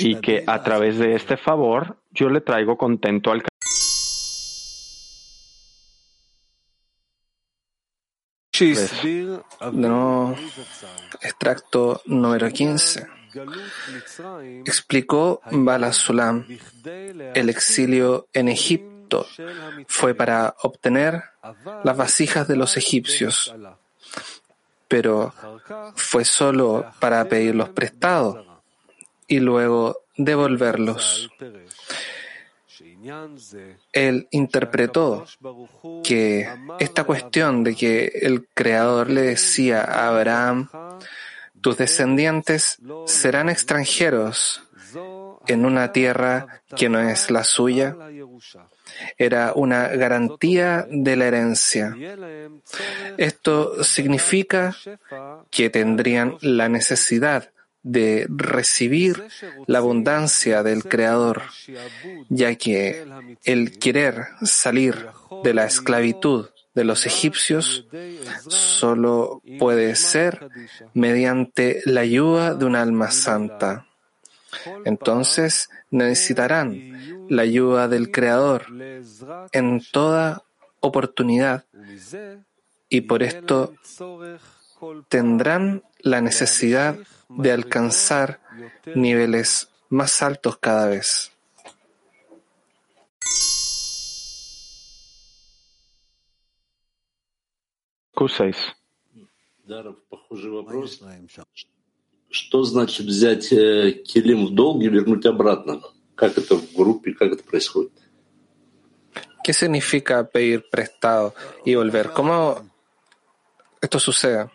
y que a través de este favor yo le traigo contento al no, extracto número 15 explicó Balasulam, el exilio en Egipto fue para obtener las vasijas de los egipcios, pero fue solo para pedirlos prestados y luego devolverlos. Él interpretó que esta cuestión de que el Creador le decía a Abraham, tus descendientes serán extranjeros en una tierra que no es la suya. Era una garantía de la herencia. Esto significa que tendrían la necesidad de recibir la abundancia del Creador, ya que el querer salir de la esclavitud de los egipcios solo puede ser mediante la ayuda de un alma santa. Entonces necesitarán la ayuda del Creador en toda oportunidad y por esto tendrán la necesidad de alcanzar niveles más altos cada vez. Q6. Что значит взять килим в долг и вернуть обратно? Как это в группе, как это происходит? ¿Qué significa pedir prestado y volver? ¿Cómo esto sucede?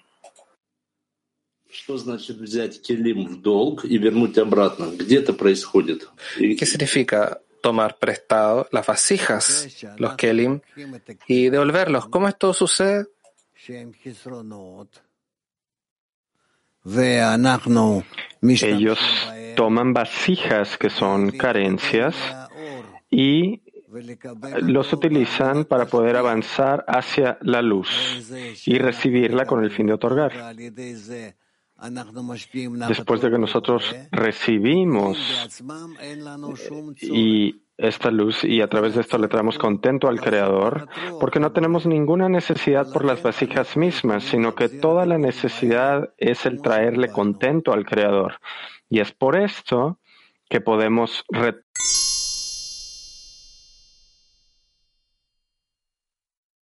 Что значит взять килим в долг и вернуть обратно? Где это происходит? ¿Qué significa tomar prestado las vasijas, los kelim, y devolverlos? ¿Cómo esto sucede? Ellos toman vasijas que son carencias y los utilizan para poder avanzar hacia la luz y recibirla con el fin de otorgar. Después de que nosotros recibimos y esta luz y a través de esto le traemos contento al Creador, porque no tenemos ninguna necesidad por las vasijas mismas, sino que toda la necesidad es el traerle contento al Creador. Y es por esto que podemos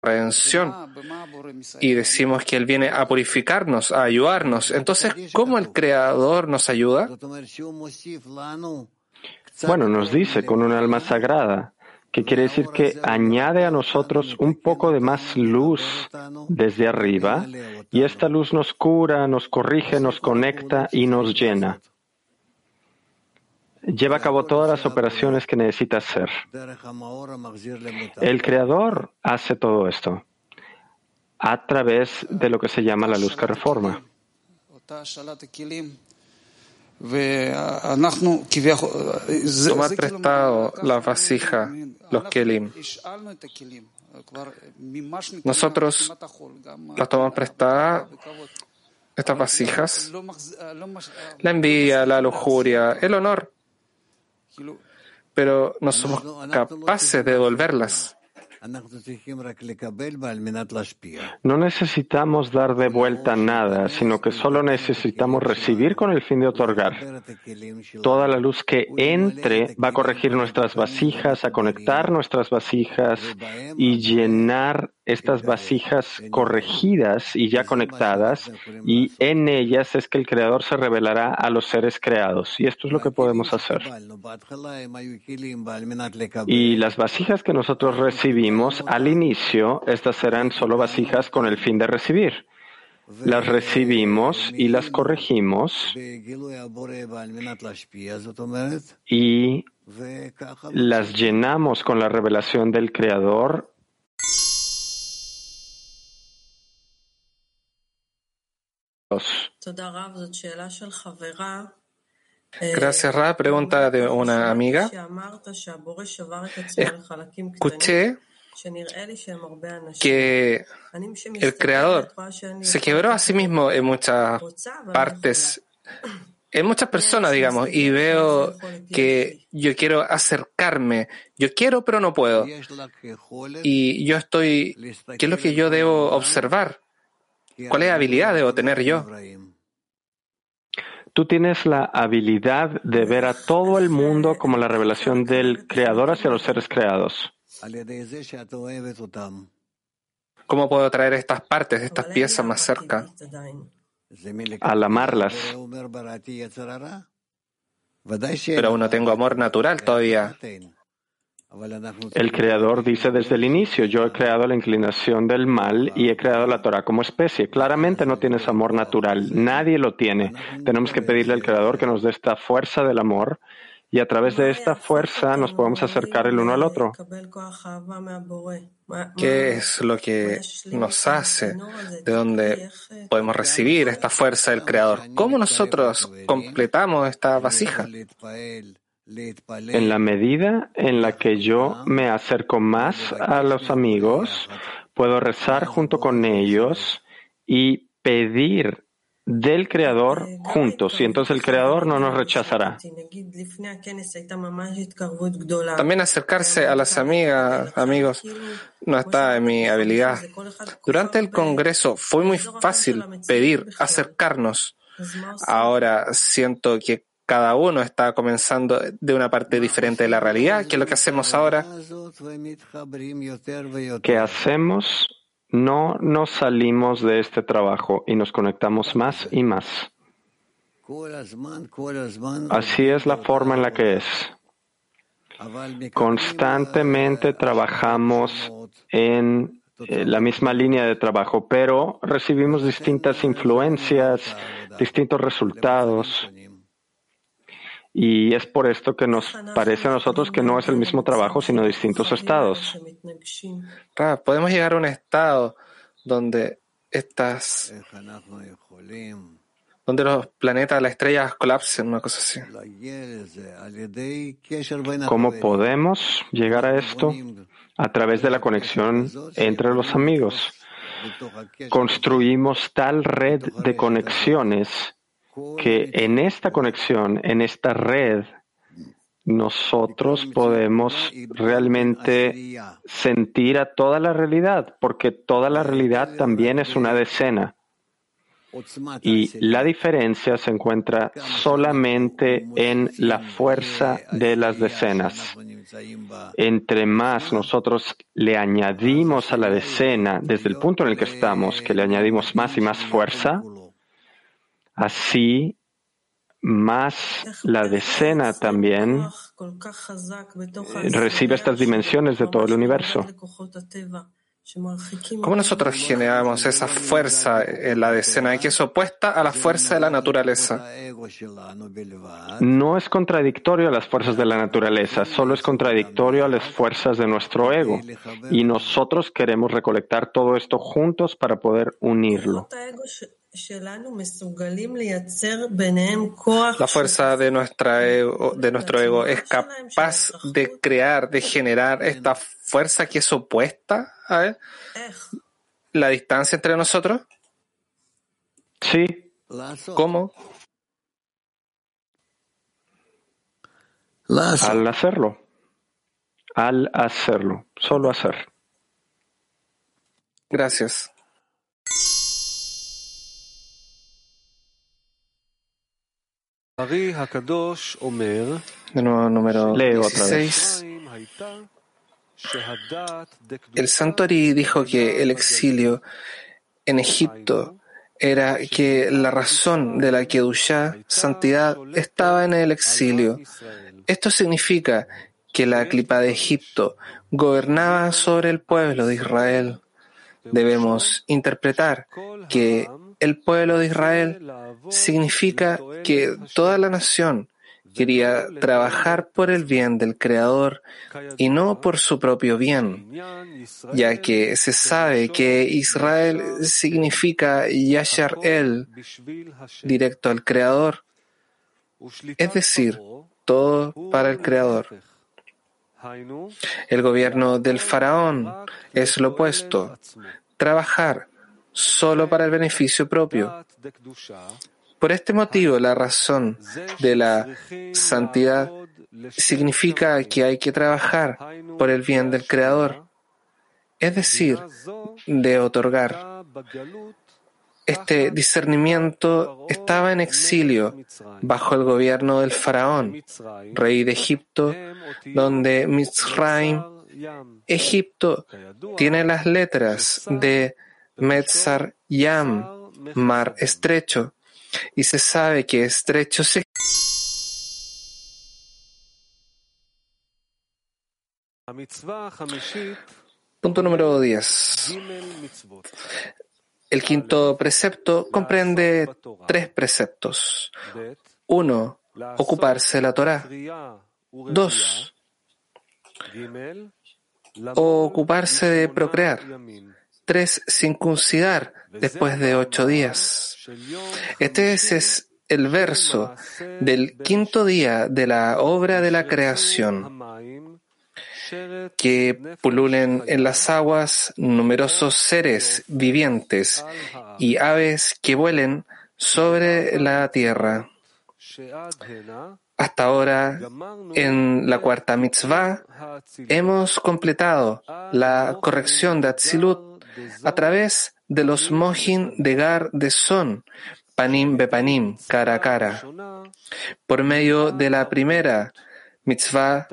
redención y decimos que Él viene a purificarnos, a ayudarnos. Entonces, ¿cómo el Creador nos ayuda? Bueno, nos dice con un alma sagrada, que quiere decir que añade a nosotros un poco de más luz desde arriba y esta luz nos cura, nos corrige, nos conecta y nos llena. Lleva a cabo todas las operaciones que necesita hacer. El Creador hace todo esto a través de lo que se llama la luz que reforma. Tomar prestado la vasija, los kelim. Nosotros las tomamos prestadas, estas vasijas, la envidia, la lujuria, el honor, pero no somos capaces de devolverlas. No necesitamos dar de vuelta nada, sino que solo necesitamos recibir con el fin de otorgar. Toda la luz que entre va a corregir nuestras vasijas, a conectar nuestras vasijas y llenar estas vasijas corregidas y ya conectadas, y en ellas es que el Creador se revelará a los seres creados. Y esto es lo que podemos hacer. Y las vasijas que nosotros recibimos al inicio, estas serán solo vasijas con el fin de recibir. Las recibimos y las corregimos y las llenamos con la revelación del Creador Gracias, Ra. Pregunta de una amiga. Escuché que el creador se quebró a sí mismo en muchas partes, en muchas personas, digamos, y veo que yo quiero acercarme, yo quiero pero no puedo. Y yo estoy, ¿qué es lo que yo debo observar? ¿Cuál es habilidad debo tener yo? Tú tienes la habilidad de ver a todo el mundo como la revelación del Creador hacia los seres creados. ¿Cómo puedo traer estas partes, estas piezas más cerca? Al amarlas. Pero aún no tengo amor natural todavía. El Creador dice desde el inicio, yo he creado la inclinación del mal y he creado la Torah como especie. Claramente no tienes amor natural, nadie lo tiene. Tenemos que pedirle al Creador que nos dé esta fuerza del amor y a través de esta fuerza nos podemos acercar el uno al otro. ¿Qué es lo que nos hace? ¿De dónde podemos recibir esta fuerza del Creador? ¿Cómo nosotros completamos esta vasija? En la medida en la que yo me acerco más a los amigos, puedo rezar junto con ellos y pedir del Creador juntos, y entonces el Creador no nos rechazará. También acercarse a las amigas, amigos, no está en mi habilidad. Durante el Congreso fue muy fácil pedir, acercarnos. Ahora siento que cada uno está comenzando de una parte diferente de la realidad. ¿Qué es lo que hacemos ahora? ¿Qué hacemos? No nos salimos de este trabajo y nos conectamos más y más. Así es la forma en la que es. Constantemente trabajamos en eh, la misma línea de trabajo, pero recibimos distintas influencias, distintos resultados. Y es por esto que nos parece a nosotros que no es el mismo trabajo, sino distintos estados. podemos llegar a un estado donde estas, donde los planetas, las estrellas colapsen, una cosa así. ¿Cómo podemos llegar a esto? A través de la conexión entre los amigos. Construimos tal red de conexiones que en esta conexión, en esta red, nosotros podemos realmente sentir a toda la realidad, porque toda la realidad también es una decena. Y la diferencia se encuentra solamente en la fuerza de las decenas. Entre más nosotros le añadimos a la decena, desde el punto en el que estamos, que le añadimos más y más fuerza, Así, más la decena también recibe estas dimensiones de todo el universo. ¿Cómo nosotros generamos esa fuerza en la decena que es opuesta a la fuerza de la naturaleza? No es contradictorio a las fuerzas de la naturaleza, solo es contradictorio a las fuerzas de nuestro ego. Y nosotros queremos recolectar todo esto juntos para poder unirlo. La fuerza de, nuestra ego, de nuestro ego es capaz de crear, de generar esta fuerza que es opuesta a la distancia entre nosotros. Sí. ¿Cómo? Al hacerlo. Al hacerlo. Solo hacer. Gracias. De nuevo, número 16. El santo Ari dijo que el exilio en Egipto era que la razón de la Kedushá, santidad, estaba en el exilio. Esto significa que la clipa de Egipto gobernaba sobre el pueblo de Israel. Debemos interpretar que el pueblo de Israel significa que toda la nación quería trabajar por el bien del Creador y no por su propio bien, ya que se sabe que Israel significa Yashar El, directo al Creador, es decir, todo para el Creador. El gobierno del faraón es lo opuesto, trabajar solo para el beneficio propio. Por este motivo, la razón de la santidad significa que hay que trabajar por el bien del Creador, es decir, de otorgar. Este discernimiento estaba en exilio bajo el gobierno del faraón, rey de Egipto, donde Mitzrayim, Egipto, tiene las letras de Metzar Yam, mar estrecho, y se sabe que estrecho se Punto número 10. El quinto precepto comprende tres preceptos. Uno, ocuparse de la Torah. Dos, ocuparse de procrear. Tres, circuncidar después de ocho días. Este es el verso del quinto día de la obra de la creación, que pululen en las aguas numerosos seres vivientes y aves que vuelen sobre la tierra. Hasta ahora, en la cuarta mitzvah, hemos completado la corrección de Atzilut a través de los mohin de Gar de Son, panim bepanim, cara a cara. Por medio de la primera mitzvah,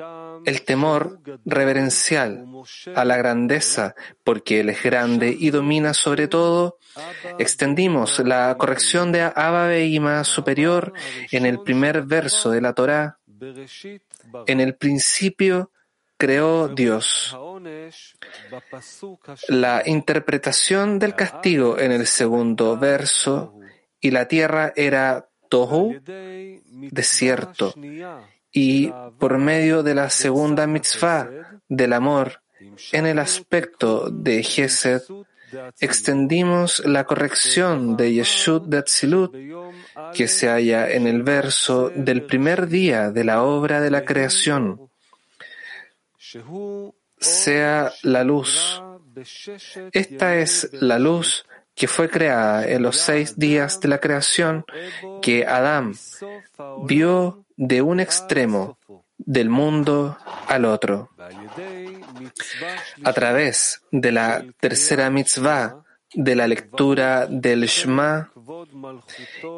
el temor reverencial a la grandeza, porque Él es grande y domina sobre todo, extendimos la corrección de Abba Beima superior en el primer verso de la Torá. En el principio creó Dios. La interpretación del castigo en el segundo verso y la tierra era Tohu, desierto, y por medio de la segunda mitzvah del amor en el aspecto de Gesed, extendimos la corrección de Yeshut de Atzilut que se halla en el verso del primer día de la obra de la creación. Sea la luz. Esta es la luz que fue creada en los seis días de la creación que Adán vio de un extremo del mundo al otro. A través de la tercera mitzvah de la lectura del Shema,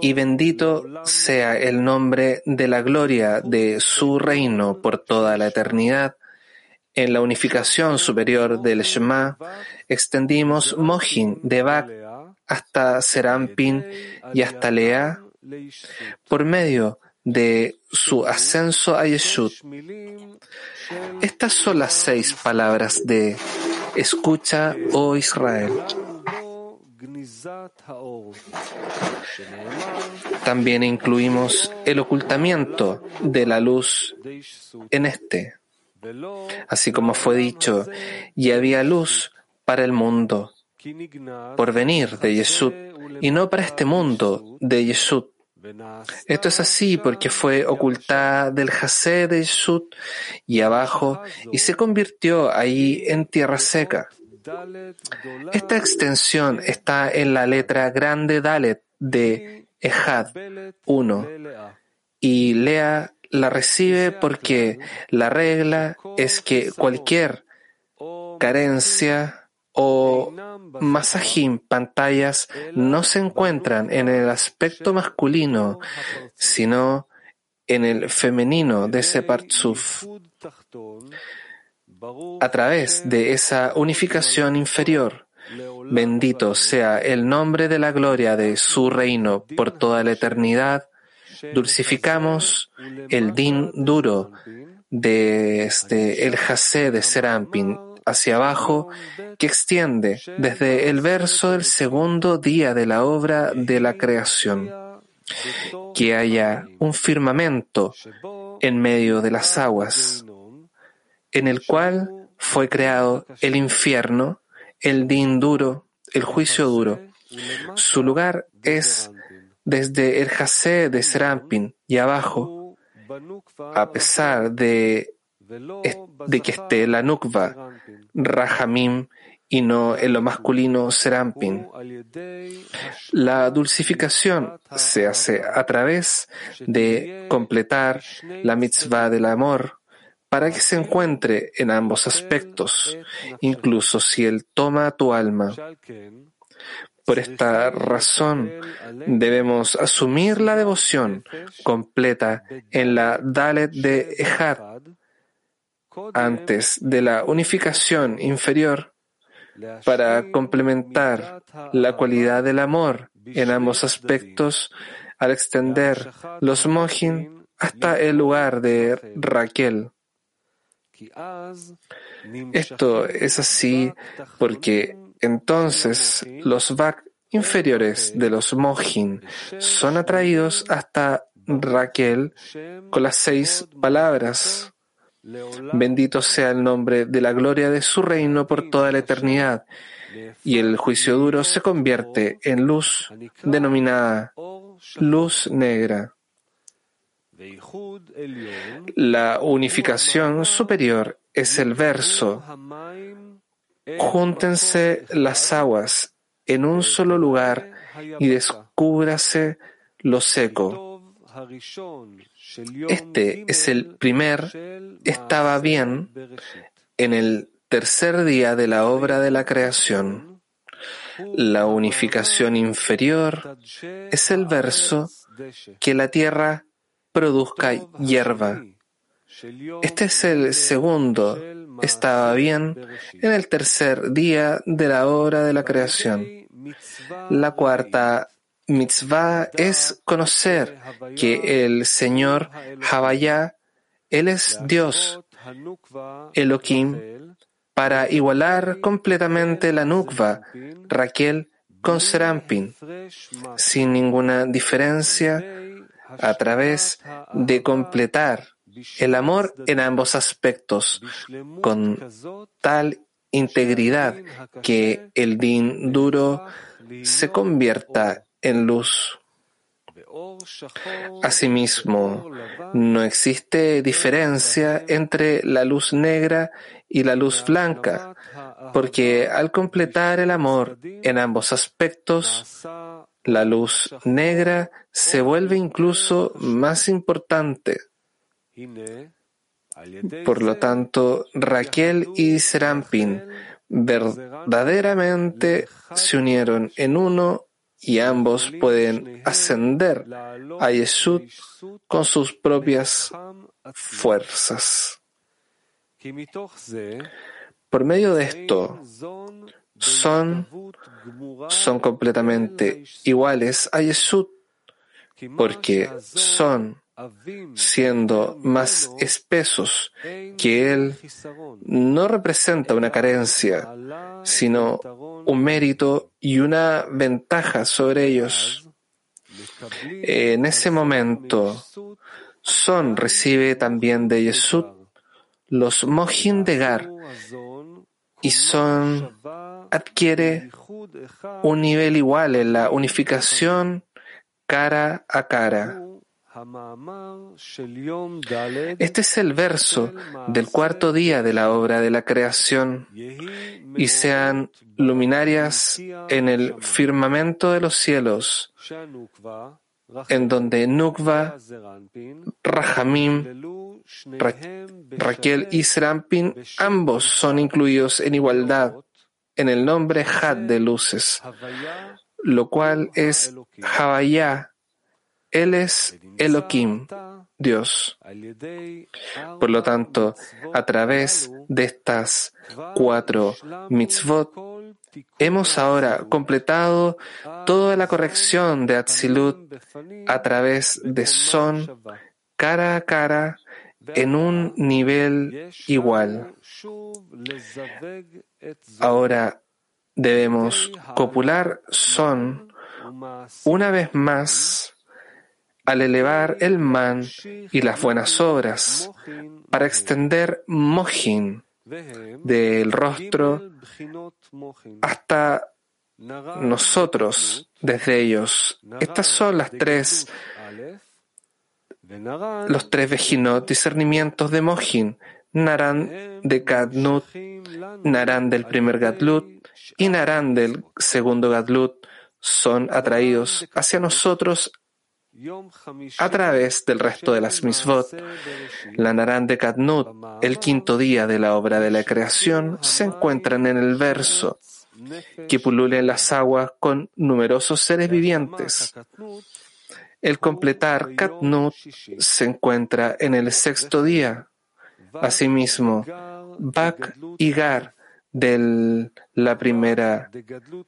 y bendito sea el nombre de la gloria de su reino por toda la eternidad. En la unificación superior del Shema, extendimos Mohin de Bak hasta Serampin y hasta Lea por medio de su ascenso a Yeshut. Estas son las seis palabras de Escucha, oh Israel. También incluimos el ocultamiento de la luz en este. Así como fue dicho, y había luz para el mundo, por venir de Yeshut, y no para este mundo de Yeshut. Esto es así porque fue ocultada del Hasé de Yeshut y abajo y se convirtió ahí en tierra seca. Esta extensión está en la letra grande Dalet de Ejad 1 y Lea la recibe porque la regla es que cualquier carencia o masajim, pantallas, no se encuentran en el aspecto masculino, sino en el femenino de ese partzuf. A través de esa unificación inferior, bendito sea el nombre de la gloria de su reino por toda la eternidad, dulcificamos el din duro desde el jase de Serampin hacia abajo que extiende desde el verso del segundo día de la obra de la creación. Que haya un firmamento en medio de las aguas, en el cual fue creado el infierno, el din duro, el juicio duro. Su lugar es desde el jase de Serampin y abajo, a pesar de, de que esté la Nukva, Rahamim, y no en lo masculino Serampin. La dulcificación se hace a través de completar la mitzvah del amor para que se encuentre en ambos aspectos, incluso si él toma tu alma. Por esta razón debemos asumir la devoción completa en la Dalet de Ejad antes de la unificación inferior para complementar la cualidad del amor en ambos aspectos al extender los mohin hasta el lugar de Raquel. Esto es así porque entonces los Vak inferiores de los Mohin son atraídos hasta Raquel con las seis palabras. Bendito sea el nombre de la gloria de su reino por toda la eternidad. Y el juicio duro se convierte en luz denominada luz negra. La unificación superior es el verso Júntense las aguas en un solo lugar y descúbrase lo seco. Este es el primer, estaba bien, en el tercer día de la obra de la creación. La unificación inferior es el verso que la tierra produzca hierba. Este es el segundo estaba bien en el tercer día de la hora de la creación. La cuarta mitzvah es conocer que el Señor Havaya, Él es Dios, Elohim, para igualar completamente la Nukva, Raquel con Serampin, sin ninguna diferencia, a través de completar el amor en ambos aspectos, con tal integridad que el din duro se convierta en luz. Asimismo, no existe diferencia entre la luz negra y la luz blanca, porque al completar el amor en ambos aspectos, la luz negra se vuelve incluso más importante. Por lo tanto, Raquel y Serampin verdaderamente se unieron en uno y ambos pueden ascender a Yeshut con sus propias fuerzas. Por medio de esto, son, son completamente iguales a Yeshut, porque son siendo más espesos que Él, no representa una carencia, sino un mérito y una ventaja sobre ellos. En ese momento, Son recibe también de Yesud los Mohin de Gar y Son adquiere un nivel igual en la unificación cara a cara. Este es el verso del cuarto día de la obra de la creación y sean luminarias en el firmamento de los cielos, en donde Nukva, Rahamim, Raquel y Serampin ambos son incluidos en igualdad en el nombre Had de luces, lo cual es Havaya. Él es Elohim, Dios. Por lo tanto, a través de estas cuatro mitzvot, hemos ahora completado toda la corrección de Atzilut a través de Son, cara a cara, en un nivel igual. Ahora debemos copular Son una vez más al elevar el man y las buenas obras para extender mohin del rostro hasta nosotros desde ellos. Estas son las tres los tres vejinot discernimientos de Mohin, Naran de Gadnut, Naran del primer Gadlut y Naran del segundo Gadlut son atraídos hacia nosotros a través del resto de las misvot, la Naran de Kadnut, el quinto día de la obra de la creación, se encuentran en el verso que pululen las aguas con numerosos seres vivientes. El completar Katnut se encuentra en el sexto día. Asimismo, Bak y Gar del, la primera,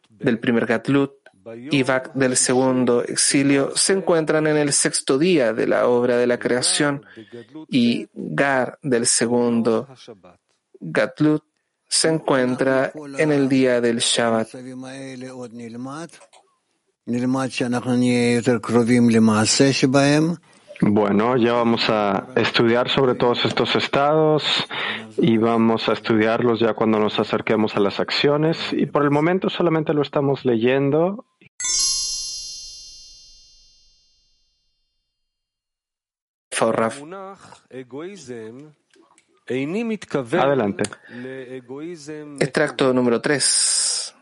del primer Gatlut y Bak del segundo exilio se encuentran en el sexto día de la obra de la creación y Gar del segundo Gatlut se encuentra en el día del Shabbat. Bueno, ya vamos a estudiar sobre todos estos estados y vamos a estudiarlos ya cuando nos acerquemos a las acciones y por el momento solamente lo estamos leyendo. Adelante. Extracto número 3.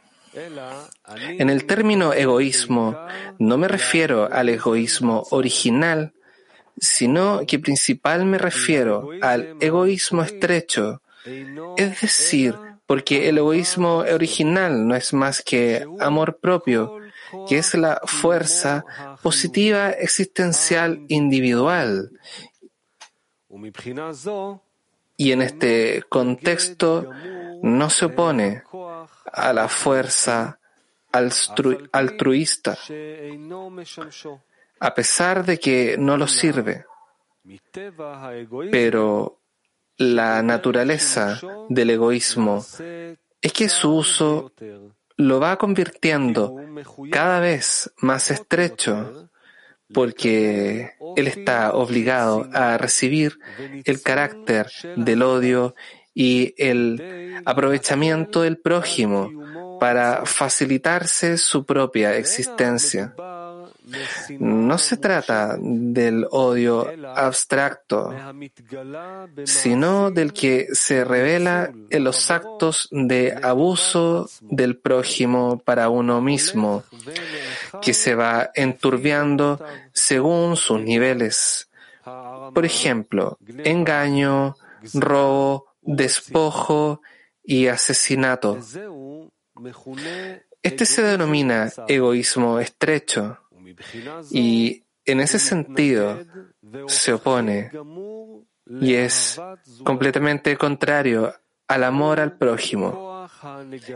En el término egoísmo no me refiero al egoísmo original, sino que principal me refiero al egoísmo estrecho, es decir, porque el egoísmo original no es más que amor propio, que es la fuerza positiva existencial individual. Y en este contexto no se opone a la fuerza altruista, a pesar de que no lo sirve. Pero la naturaleza del egoísmo es que su uso lo va convirtiendo cada vez más estrecho porque él está obligado a recibir el carácter del odio y el aprovechamiento del prójimo para facilitarse su propia existencia. No se trata del odio abstracto, sino del que se revela en los actos de abuso del prójimo para uno mismo, que se va enturbiando según sus niveles. Por ejemplo, engaño, robo, despojo y asesinato. Este se denomina egoísmo estrecho y en ese sentido se opone y es completamente contrario al amor al prójimo.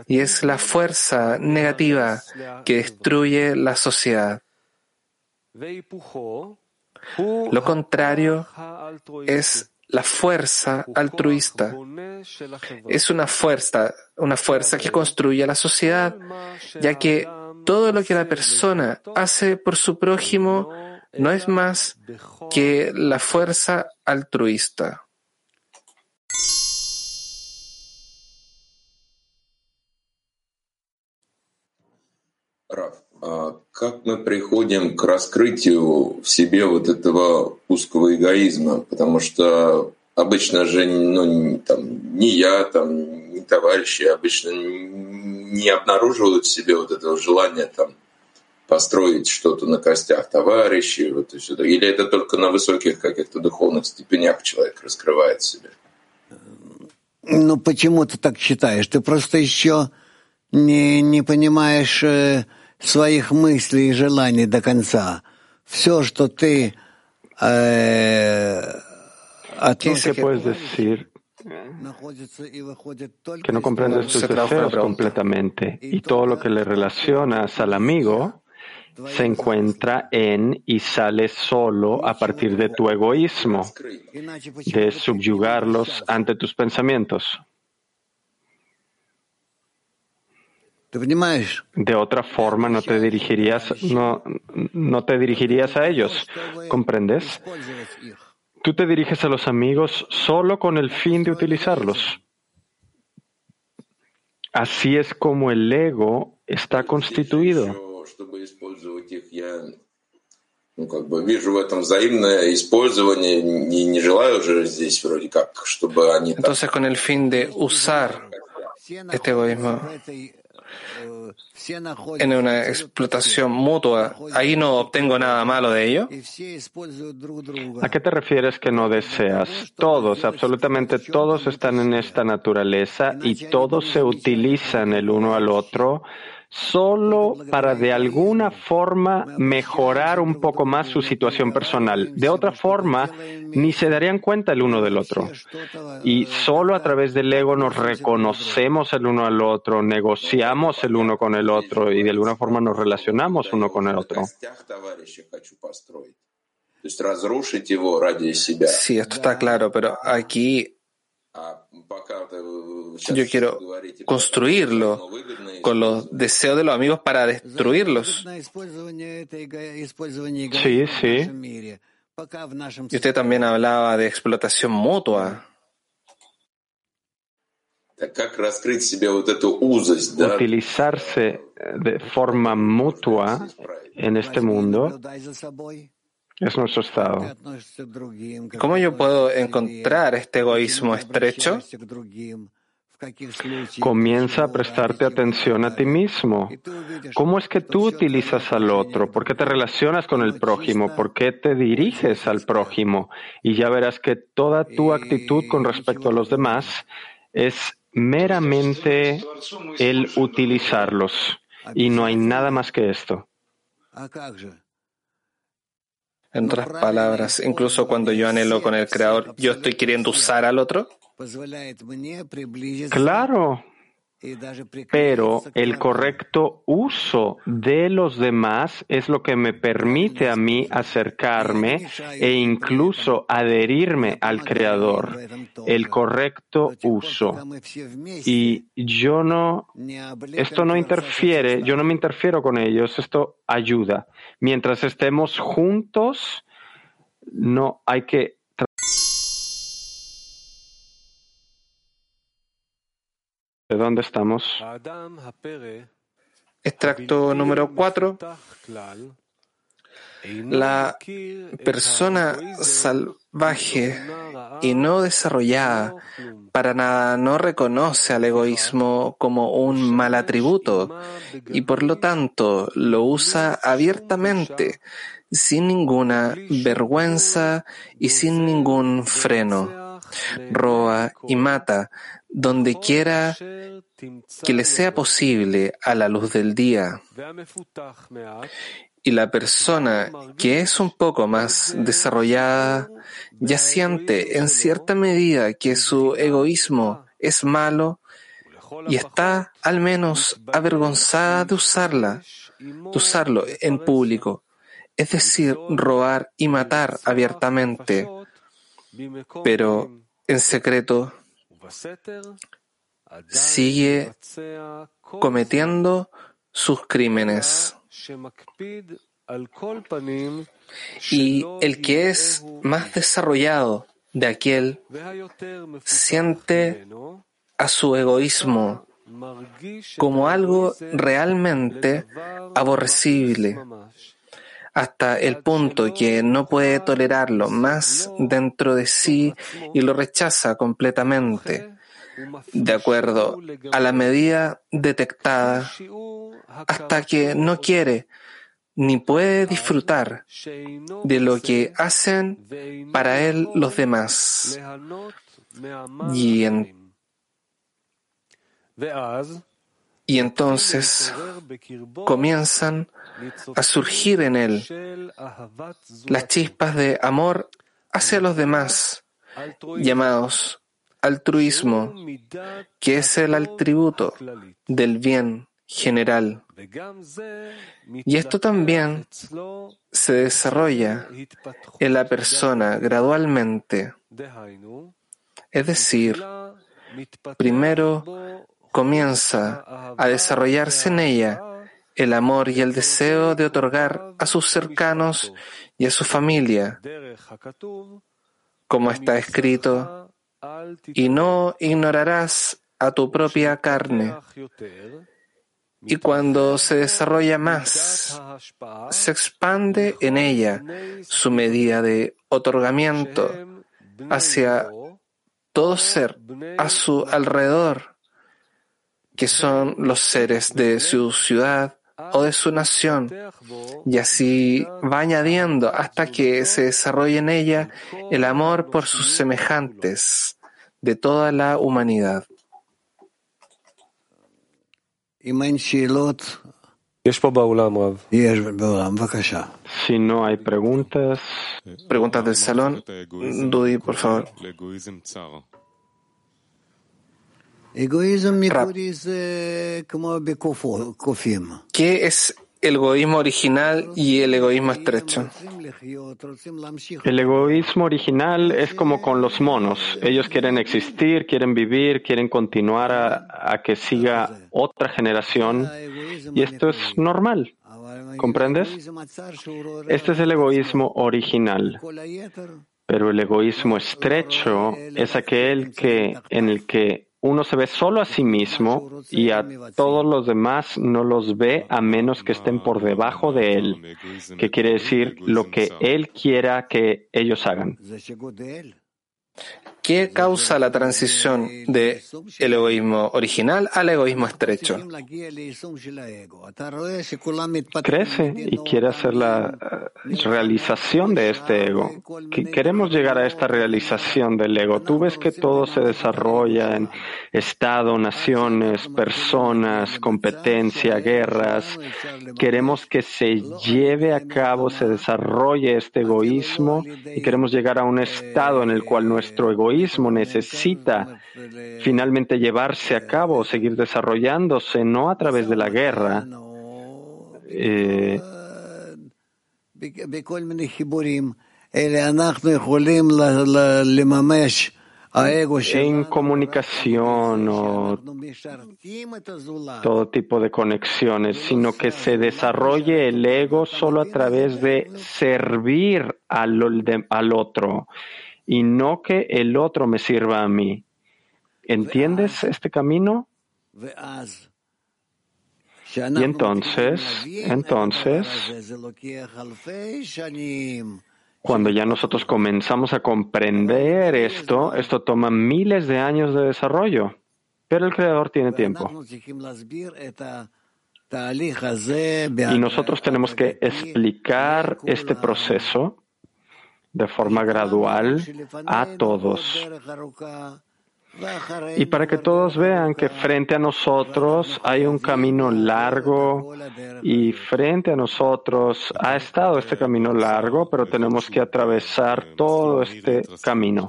Y es la fuerza negativa que destruye la sociedad. Lo contrario es la fuerza altruista. es una fuerza, una fuerza que construye la sociedad, ya que todo lo que la persona hace por su prójimo no es más que la fuerza altruista. как мы приходим к раскрытию в себе вот этого узкого эгоизма, потому что обычно же ну, там, ни я, там, товарищи обычно не обнаруживают в себе вот этого желания там, построить что-то на костях товарищей, вот и сюда. Или это только на высоких каких-то духовных степенях человек раскрывает себя? Ну почему ты так считаешь? Ты просто еще не, не понимаешь э, своих мыслей и желаний до конца. Все, что ты э, ¿Qué puedes decir que no comprendes tus deseos completamente y todo lo que le relacionas al amigo se encuentra en y sale solo a partir de tu egoísmo, de subyugarlos ante tus pensamientos. De otra forma no te dirigirías, no, no te dirigirías a ellos. ¿Comprendes? Tú te diriges a los amigos solo con el fin de utilizarlos. Así es como el ego está constituido. Entonces, con el fin de usar este egoísmo en una explotación mutua, ahí no obtengo nada malo de ello. ¿A qué te refieres que no deseas? Todos, absolutamente todos están en esta naturaleza y todos se utilizan el uno al otro solo para de alguna forma mejorar un poco más su situación personal. De otra forma, ni se darían cuenta el uno del otro. Y solo a través del ego nos reconocemos el uno al otro, negociamos el uno con el otro y de alguna forma nos relacionamos uno con el otro. Sí, esto está claro, pero aquí yo quiero construirlo con los deseos de los amigos para destruirlos. Sí, sí. Y usted también hablaba de explotación mutua. Utilizarse de forma mutua en este mundo es nuestro estado. ¿Cómo yo puedo encontrar este egoísmo estrecho? Comienza a prestarte atención a ti mismo. ¿Cómo es que tú utilizas al otro? ¿Por qué te relacionas con el prójimo? ¿Por qué te diriges al prójimo? Y ya verás que toda tu actitud con respecto a los demás es meramente el utilizarlos. Y no hay nada más que esto. En otras palabras, incluso cuando yo anhelo con el Creador, ¿yo estoy queriendo usar al otro? Claro, pero el correcto uso de los demás es lo que me permite a mí acercarme e incluso adherirme al Creador. El correcto uso. Y yo no, esto no interfiere, yo no me interfiero con ellos, esto ayuda. Mientras estemos juntos, no hay que ¿De dónde estamos? Extracto número 4. La persona salvaje y no desarrollada para nada no reconoce al egoísmo como un mal atributo y por lo tanto lo usa abiertamente, sin ninguna vergüenza y sin ningún freno. Roba y mata donde quiera que le sea posible a la luz del día. Y la persona que es un poco más desarrollada ya siente en cierta medida que su egoísmo es malo y está al menos avergonzada de usarla, de usarlo en público, es decir, robar y matar abiertamente, pero en secreto sigue cometiendo sus crímenes. Y el que es más desarrollado de aquel siente a su egoísmo como algo realmente aborrecible, hasta el punto que no puede tolerarlo más dentro de sí y lo rechaza completamente de acuerdo a la medida detectada hasta que no quiere ni puede disfrutar de lo que hacen para él los demás. Y entonces comienzan a surgir en él las chispas de amor hacia los demás, llamados altruismo, que es el atributo del bien general. Y esto también se desarrolla en la persona gradualmente. Es decir, primero comienza a desarrollarse en ella el amor y el deseo de otorgar a sus cercanos y a su familia, como está escrito, y no ignorarás a tu propia carne. Y cuando se desarrolla más, se expande en ella su medida de otorgamiento hacia todo ser a su alrededor, que son los seres de su ciudad o de su nación, y así va añadiendo hasta que se desarrolle en ella el amor por sus semejantes de toda la humanidad. Si no hay preguntas. Preguntas del salón. Dudi, por favor. ¿Qué es el egoísmo original y el egoísmo estrecho? El egoísmo original es como con los monos. Ellos quieren existir, quieren vivir, quieren continuar a, que siga otra generación. Y esto es normal. ¿Comprendes? Este es el egoísmo original. Pero el egoísmo estrecho es aquel que, en el que uno se ve solo a sí mismo y a todos los demás no los ve a menos que estén por debajo de él, que quiere decir lo que él quiera que ellos hagan. ¿Qué causa la transición del egoísmo original al egoísmo estrecho? Crece y quiere hacer la eh, realización de este ego. Queremos llegar a esta realización del ego. Tú ves que todo se desarrolla en Estado, naciones, personas, competencia, guerras. Queremos que se lleve a cabo, se desarrolle este egoísmo y queremos llegar a un estado en el cual nuestro egoísmo necesita finalmente llevarse a cabo, seguir desarrollándose, no a través de la guerra. Eh, en comunicación o todo tipo de conexiones, sino que se desarrolle el ego solo a través de servir al, al otro y no que el otro me sirva a mí. ¿Entiendes este camino? Y entonces, entonces, cuando ya nosotros comenzamos a comprender esto, esto toma miles de años de desarrollo, pero el Creador tiene tiempo. Y nosotros tenemos que explicar este proceso de forma gradual a todos. Y para que todos vean que frente a nosotros hay un camino largo y frente a nosotros ha estado este camino largo, pero tenemos que atravesar todo este camino.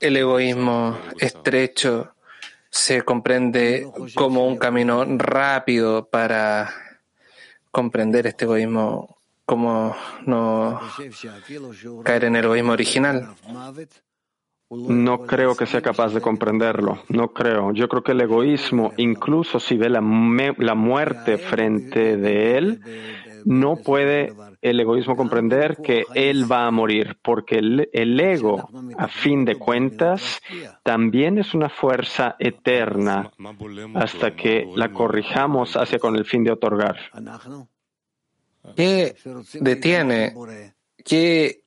El egoísmo estrecho se comprende como un camino rápido para comprender este egoísmo ¿Cómo no caer en el egoísmo original? No creo que sea capaz de comprenderlo, no creo. Yo creo que el egoísmo, incluso si ve la, la muerte frente de él, no puede el egoísmo comprender que él va a morir, porque el, el, ego, a fin de cuentas, también es una fuerza eterna hasta que la corrijamos hacia con el fin de otorgar. ¿Qué detiene? ¿Qué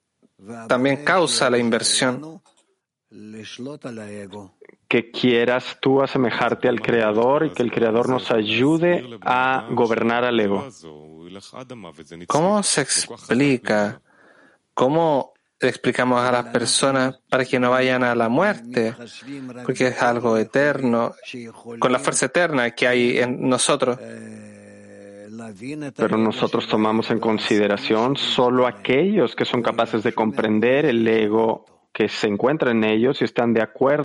también causa la inversión? Que quieras tú asemejarte al Creador y que el Creador nos ayude a gobernar al ego. ¿Cómo se explica? ¿Cómo explicamos a las personas para que no vayan a la muerte, porque es algo eterno, con la fuerza eterna que hay en nosotros. Pero nosotros tomamos en consideración solo aquellos que son capaces de comprender el ego que se encuentra en ellos y están de acuerdo